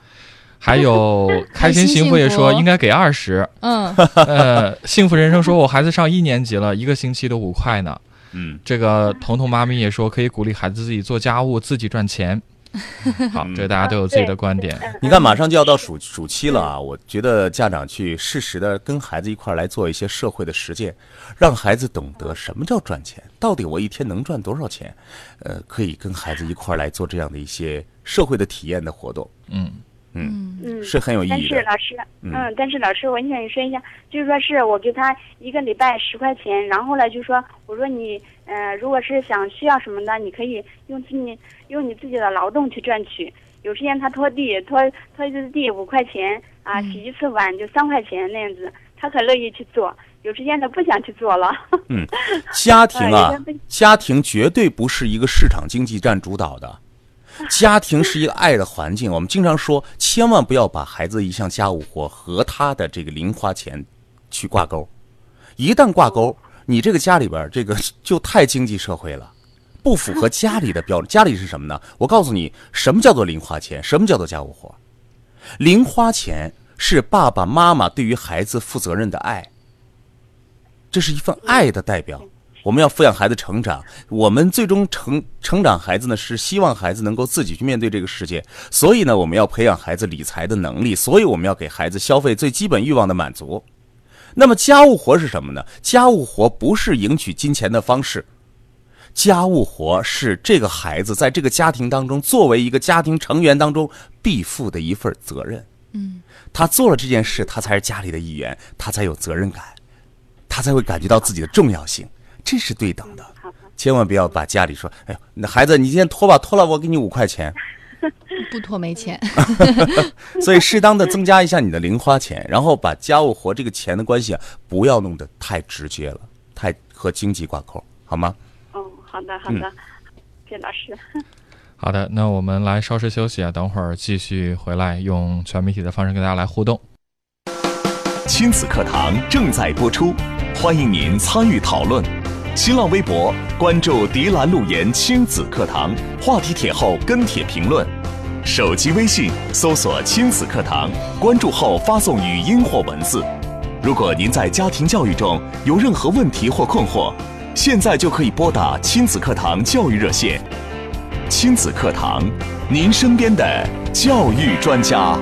Speaker 1: 还有 开心幸福也说应该给二十。
Speaker 2: 嗯，
Speaker 1: 呃，幸福人生说我孩子上一年级了，一个星期都五块呢。
Speaker 3: 嗯，
Speaker 1: 这个彤彤妈咪也说可以鼓励孩子自己做家务，自己赚钱。好，这大家都有自己的观点。
Speaker 3: 你看，马上就要到暑暑期了啊！我觉得家长去适时的跟孩子一块儿来做一些社会的实践，让孩子懂得什么叫赚钱，到底我一天能赚多少钱，呃，可以跟孩子一块儿来做这样的一些社会的体验的活动，
Speaker 1: 嗯，
Speaker 3: 嗯，
Speaker 6: 嗯，
Speaker 3: 是很有意
Speaker 6: 但
Speaker 3: 义的。
Speaker 6: 是老师，
Speaker 3: 嗯
Speaker 6: 嗯，但是老师，我想说一下，就是说是我给他一个礼拜十块钱，然后呢，就说我说你，呃，如果是想需要什么的，你可以用自己用你自己的劳动去赚取。有时间他拖地，拖拖一次地五块钱啊，
Speaker 2: 嗯
Speaker 6: 洗一次碗就三块钱那样子，他很乐意去做。有时间他不想去做了。
Speaker 3: 家庭啊家庭绝对不是一个市场经济占主导的，家庭是一个爱的环境。我们经常说，千万不要把孩子一项家务活和他的这个零花钱去挂钩，一旦挂钩，你这个家里边这个就太经济社会了。不符合家里的标准，家里是什么呢？我告诉你，什么叫做零花钱，什么叫做家务活。零花钱是爸爸妈妈对于孩子负责任的爱，这是一份爱的代表。我们要抚养孩子成长，我们最终成成长孩子呢，是希望孩子能够自己去面对这个世界。所以呢，我们要培养孩子理财的能力，所以我们要给孩子消费最基本欲望的满足。那么家务活是什么呢？家务活不是赢取金钱的方式，家务活是这个孩子在这个家庭当中作为一个家庭成员当中必负的一份责任。
Speaker 2: 嗯，
Speaker 3: 他做了这件事，他才是家里的一员，他才有责任感，他才会感觉到自己的重要性，这是对等的。千万不要把家里说，哎呦，那孩子，你今天拖吧，拖了我给你五块钱。
Speaker 2: 不拖没钱。
Speaker 3: 所以适当的增加一下你的零花钱，然后把家务活这个钱的关系啊，不要弄得太直接了，太和经济挂钩，好吗？
Speaker 6: 哦，好的，好的，谢谢老师。
Speaker 1: 好的，那我们来稍事休息啊，等会儿继续回来用全媒体的方式跟大家来互动。
Speaker 4: 亲子课堂正在播出，欢迎您参与讨论。新浪微博关注“迪兰路言亲子课堂”，话题帖后跟帖评论。手机微信搜索“亲子课堂”，关注后发送语音或文字。如果您在家庭教育中有任何问题或困惑，现在就可以拨打亲子课堂教育热线。亲子课堂，您身边的教育专家。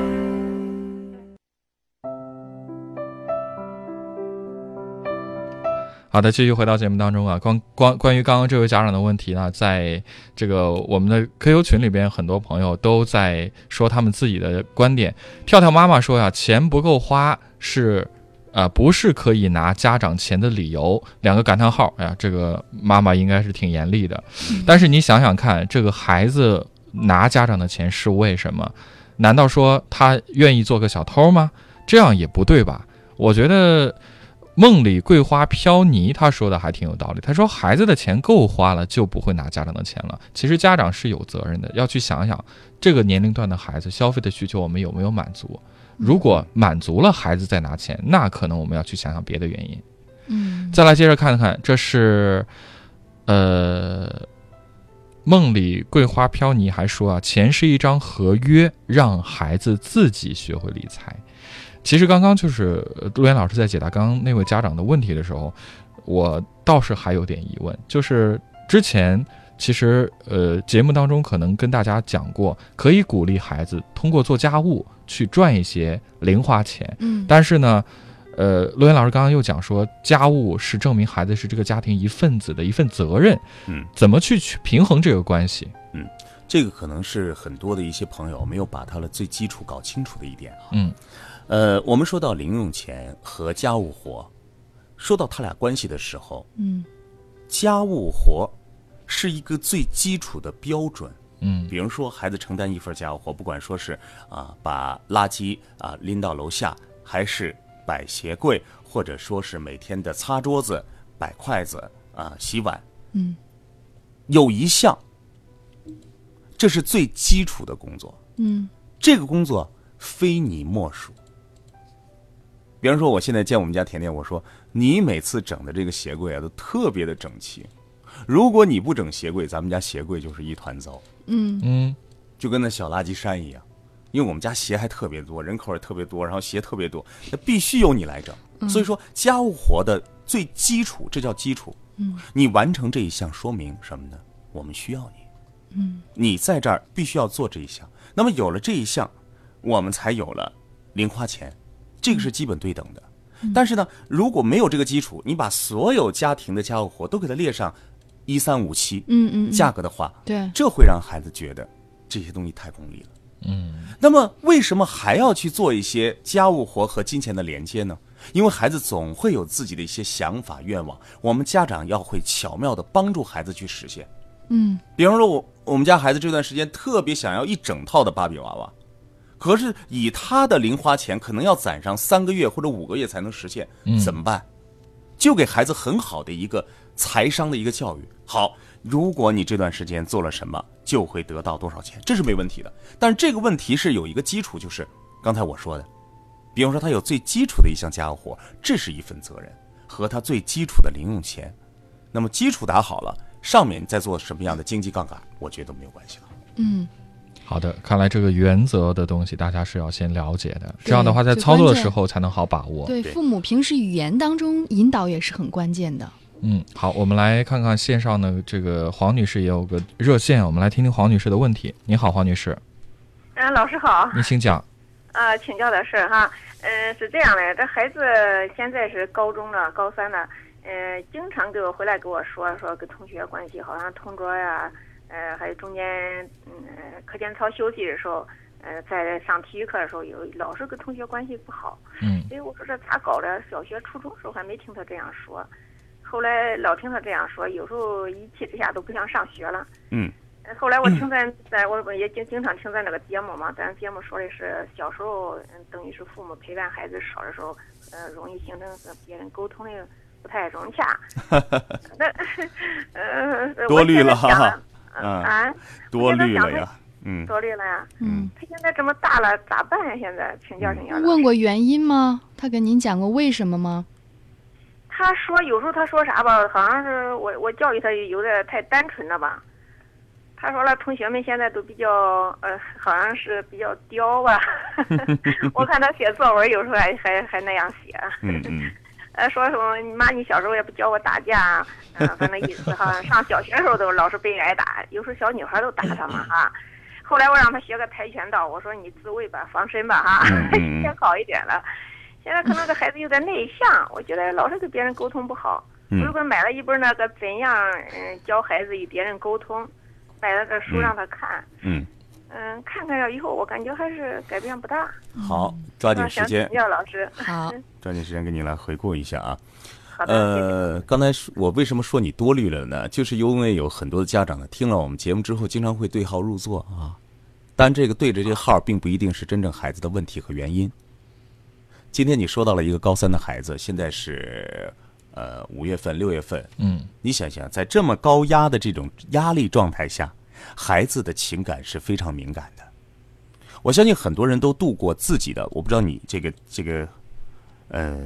Speaker 1: 好的，继续回到节目当中啊，关关关于刚刚这位家长的问题呢，在这个我们的 QQ 群里边，很多朋友都在说他们自己的观点。跳跳妈妈说呀，钱不够花是，啊、不是可以拿家长钱的理由。两个感叹号，哎呀，这个妈妈应该是挺严厉的。但是你想想看，这个孩子拿家长的钱是为什么？难道说他愿意做个小偷吗？这样也不对吧？我觉得。梦里桂花飘泥，他说的还挺有道理。他说孩子的钱够花了，就不会拿家长的钱了。其实家长是有责任的，要去想想这个年龄段的孩子消费的需求我们有没有满足。如果满足了，孩子再拿钱，那可能我们要去想想别的原因。
Speaker 2: 嗯，
Speaker 1: 再来接着看看，这是，呃，梦里桂花飘泥还说啊，钱是一张合约，让孩子自己学会理财。其实刚刚就是呃陆岩老师在解答刚刚那位家长的问题的时候，我倒是还有点疑问，就是之前其实呃节目当中可能跟大家讲过，可以鼓励孩子通过做家务去赚一些零花钱，
Speaker 2: 嗯，
Speaker 1: 但是呢，呃，陆岩老师刚刚又讲说，家务是证明孩子是这个家庭一份子的一份责任，
Speaker 3: 嗯，
Speaker 1: 怎么去去平衡这个关系？
Speaker 3: 嗯这个可能是很多的一些朋友没有把他的最基础搞清楚的一点啊。
Speaker 1: 嗯
Speaker 3: 呃，我们说到零用钱和家务活，说到他俩关系的时候，
Speaker 2: 嗯，
Speaker 3: 家务活是一个最基础的标准。
Speaker 1: 嗯
Speaker 3: 比如说，孩子承担一份家务活，不管说是啊把垃圾啊拎到楼下，还是摆鞋柜，或者说是每天的擦桌子、摆筷子啊洗碗，
Speaker 2: 嗯，
Speaker 3: 有一项，这是最基础的工作。
Speaker 2: 嗯，
Speaker 3: 这个工作非你莫属。比方说，我现在见我们家甜甜，我说你每次整的这个鞋柜啊，都特别的整齐。如果你不整鞋柜，咱们家鞋柜就是一团糟，
Speaker 1: 嗯嗯
Speaker 3: 就跟那小垃圾山一样。因为我们家鞋还特别多，人口也特别多，然后鞋特别多，那必须由你来整。所以说，家务活的最基础，这叫基础。
Speaker 2: 嗯，
Speaker 3: 你完成这一项，说明什么呢？我们需要你。
Speaker 2: 嗯，
Speaker 3: 你在这儿必须要做这一项。那么有了这一项，我们才有了零花钱，这个是基本对等的。但是呢，如果没有这个基础，你把所有家庭的家务活都给它列上一三五七
Speaker 2: 嗯嗯嗯，
Speaker 3: 价格的话，
Speaker 2: 对，
Speaker 3: 这会让孩子觉得这些东西太功利了。
Speaker 1: 嗯
Speaker 3: 那么为什么还要去做一些家务活和金钱的连接呢？因为孩子总会有自己的一些想法、愿望，我们家长要会巧妙的帮助孩子去实现。
Speaker 2: 嗯
Speaker 3: 比方说我我们家孩子这段时间特别想要一整套的芭比娃娃，可是以他的零花钱可能要攒上三个月或者五个月才能实现，怎么办？就给孩子很好的一个财商的一个教育。好，如果你这段时间做了什么，就会得到多少钱，这是没问题的。但是这个问题是有一个基础，就是刚才我说的，比方说他有最基础的一项家务活，这是一份责任和他最基础的零用钱。那么基础打好了，上面再做什么样的经济杠杆，我觉得都没有关系了。
Speaker 2: 嗯，
Speaker 1: 好的，看来这个原则的东西大家是要先了解的，这样的话在操作的时候才能好把握。
Speaker 2: 对，
Speaker 3: 对
Speaker 2: 父母平时语言当中引导也是很关键的。
Speaker 1: 嗯，好，我们来看看线上的这个黄女士也有个热线，我们来听听黄女士的问题。你好，黄女士，
Speaker 7: 嗯，老师好。
Speaker 1: 您请讲。
Speaker 7: 呃，请教的事儿哈，嗯，是这样的，这孩子现在是高中了，高三了，嗯，经常给我回来跟我说说跟同学关系，好像同桌呀，呃，还有中间，嗯，课间操休息的时候，呃，在上体育课的时候，有老是跟同学关系不好，
Speaker 1: 嗯
Speaker 7: 所以我说这咋搞的？小学、初中时候还没听他这样说，后来老听他这样说，有时候一气之下都不想上学了。
Speaker 3: 嗯
Speaker 7: 呃后来我听咱在我我也经经常听咱那个节目嘛，咱节目说的是小时候，嗯，等于是父母陪伴孩子少的时候，呃，容易形成和别人沟通的不太融洽。那 呃，
Speaker 3: 多虑了哈
Speaker 7: 啊，
Speaker 3: 多虑了呀。嗯，
Speaker 7: 多虑了呀。
Speaker 2: 嗯，
Speaker 7: 他现在这么大了，咋办呀？现在请教请教。
Speaker 2: 问过原因吗？他跟您讲过为什么吗？
Speaker 7: 他说有时候他说啥吧，好像是我我教育他有点太单纯了吧。他说了，同学们现在都比较呃，好像是比较刁吧。我看他写作文有时候还还还那样写。
Speaker 3: 嗯嗯
Speaker 7: 呃，说什么妈，你小时候也不教我打架，嗯、反正意思哈。上小学时候都老是被挨打，有时候小女孩都打他嘛哈。后来我让他学个跆拳道，我说你自卫吧，防身吧哈，先好一点了。现在可能这孩子有点内向，我觉得老是跟别人沟通不好。我
Speaker 3: 嗯
Speaker 7: 如果买了一本那个怎样嗯教孩子与别人沟通，买了个书让他看，
Speaker 3: 嗯，
Speaker 7: 嗯，看看了以后，我感觉还是改变不大。
Speaker 3: 好，抓紧时间
Speaker 7: 廖，老师。
Speaker 2: 好，
Speaker 3: 抓紧时间给你来回顾一下啊。呃，刚才我为什么说你多虑了呢？就是因为有很多的家长呢，听了我们节目之后，经常会对号入座啊。但这个对着这个号，并不一定是真正孩子的问题和原因。今天你说到了一个高三的孩子，现在是呃五月份、六月份，
Speaker 1: 嗯
Speaker 3: 你想想，在这么高压的这种压力状态下，孩子的情感是非常敏感的。我相信很多人都度过自己的，我不知道你这个这个，呃，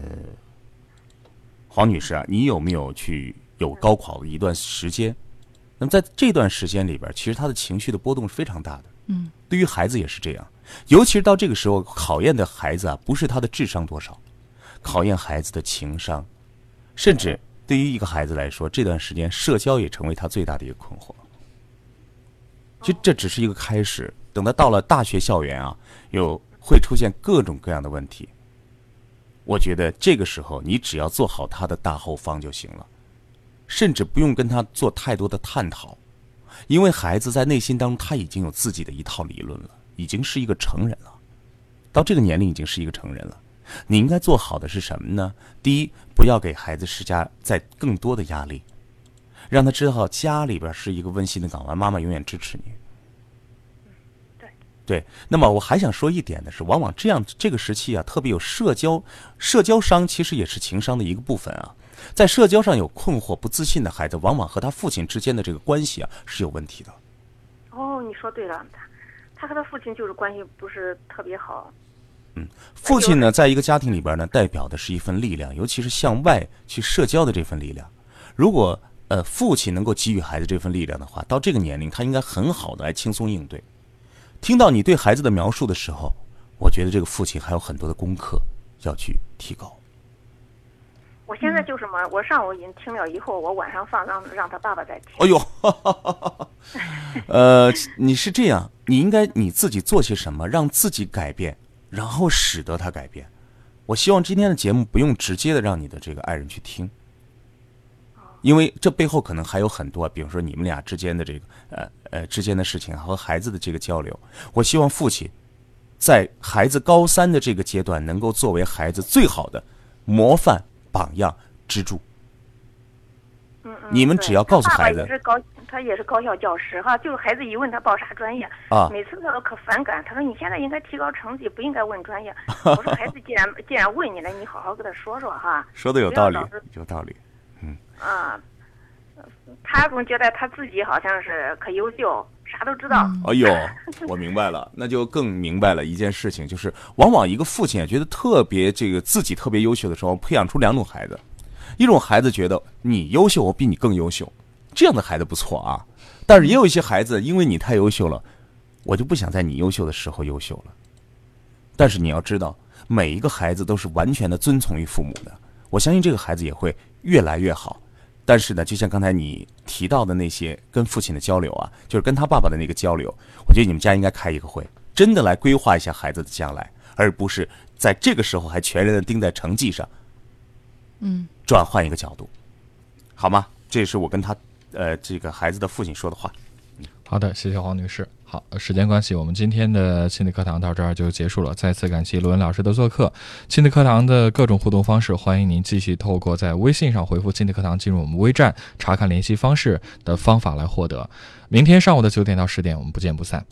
Speaker 3: 黄女士啊，你有没有去有高考的一段时间？那么在这段时间里边，其实他的情绪的波动是非常大的。
Speaker 2: 嗯，
Speaker 3: 对于孩子也是这样，尤其是到这个时候，考验的孩子啊，不是他的智商多少，考验孩子的情商，甚至对于一个孩子来说，这段时间社交也成为他最大的一个困惑。其实这只是一个开始，等他到了大学校园啊，有会出现各种各样的问题。我觉得这个时候，你只要做好他的大后方就行了，甚至不用跟他做太多的探讨，因为孩子在内心当中他已经有自己的一套理论了，已经是一个成人了，到这个年龄已经是一个成人了。你应该做好的是什么呢？第一，不要给孩子施加再更多的压力，让他知道家里边是一个温馨的港湾，妈妈永远支持你。
Speaker 7: 对
Speaker 3: 对，那么我还想说一点的是，往往这样这个时期啊，特别有社交社交商，其实也是情商的一个部分啊。在社交上有困惑、不自信的孩子，往往和他父亲之间的这个关系啊是有问题的。
Speaker 7: 哦，你说对了，他他和他父亲就是关系不是特别好。
Speaker 3: 嗯父亲呢，在一个家庭里边呢，代表的是一份力量，尤其是向外去社交的这份力量。如果呃父亲能够给予孩子这份力量的话，到这个年龄，他应该很好的来轻松应对。听到你对孩子的描述的时候，我觉得这个父亲还有很多的功课要去提高。
Speaker 7: 我现在就是嘛，我上午已经听了以后，我晚上放让让他爸爸再听。
Speaker 3: 哎呦，呃，你是这样，你应该你自己做些什么，让自己改变，然后使得他改变。我希望今天的节目不用直接的让你的这个爱人去听，因为这背后可能还有很多，比如说你们俩之间的这个呃呃之间的事情和孩子的这个交流。我希望父亲在孩子高三的这个阶段，能够作为孩子最好的模范榜样支柱。
Speaker 7: 嗯嗯，
Speaker 3: 你们只要告诉
Speaker 7: 他爸爸
Speaker 3: 孩子
Speaker 7: 也是高，他也是高校教师哈，就是孩子一问他报啥专业，
Speaker 3: 啊
Speaker 7: 每次他都可反感。他说你现在应该提高成绩，不应该问专业。我说孩子既然既然问你了，你好好跟他说说哈。
Speaker 3: 说的有道理有道理。
Speaker 7: 啊，他总觉得他自己好像是可优秀，啥都知道。
Speaker 3: 哎呦，我明白了，那就更明白了一件事情，就是往往一个父亲啊，觉得特别这个自己特别优秀的时候，培养出两种孩子，一种孩子觉得你优秀，我比你更优秀，这样的孩子不错啊。但是也有一些孩子，因为你太优秀了，我就不想在你优秀的时候优秀了。但是你要知道，每一个孩子都是完全的遵从于父母的，我相信这个孩子也会越来越好。但是呢，就像刚才你提到的那些跟父亲的交流啊，就是跟他爸爸的那个交流，我觉得你们家应该开一个会，真的来规划一下孩子的将来，而不是在这个时候还全然的盯在成绩上。
Speaker 2: 嗯，
Speaker 3: 转换一个角度，好吗？这是我跟他呃这个孩子的父亲说的话。
Speaker 1: 好的，谢谢黄女士。好，时间关系，我们今天的亲子课堂到这儿就结束了。再次感谢罗文老师的做客。亲子课堂的各种互动方式，欢迎您继续透过在微信上回复“亲子课堂”进入我们微站查看联系方式的方法来获得。明天上午的九点到十点，我们不见不散。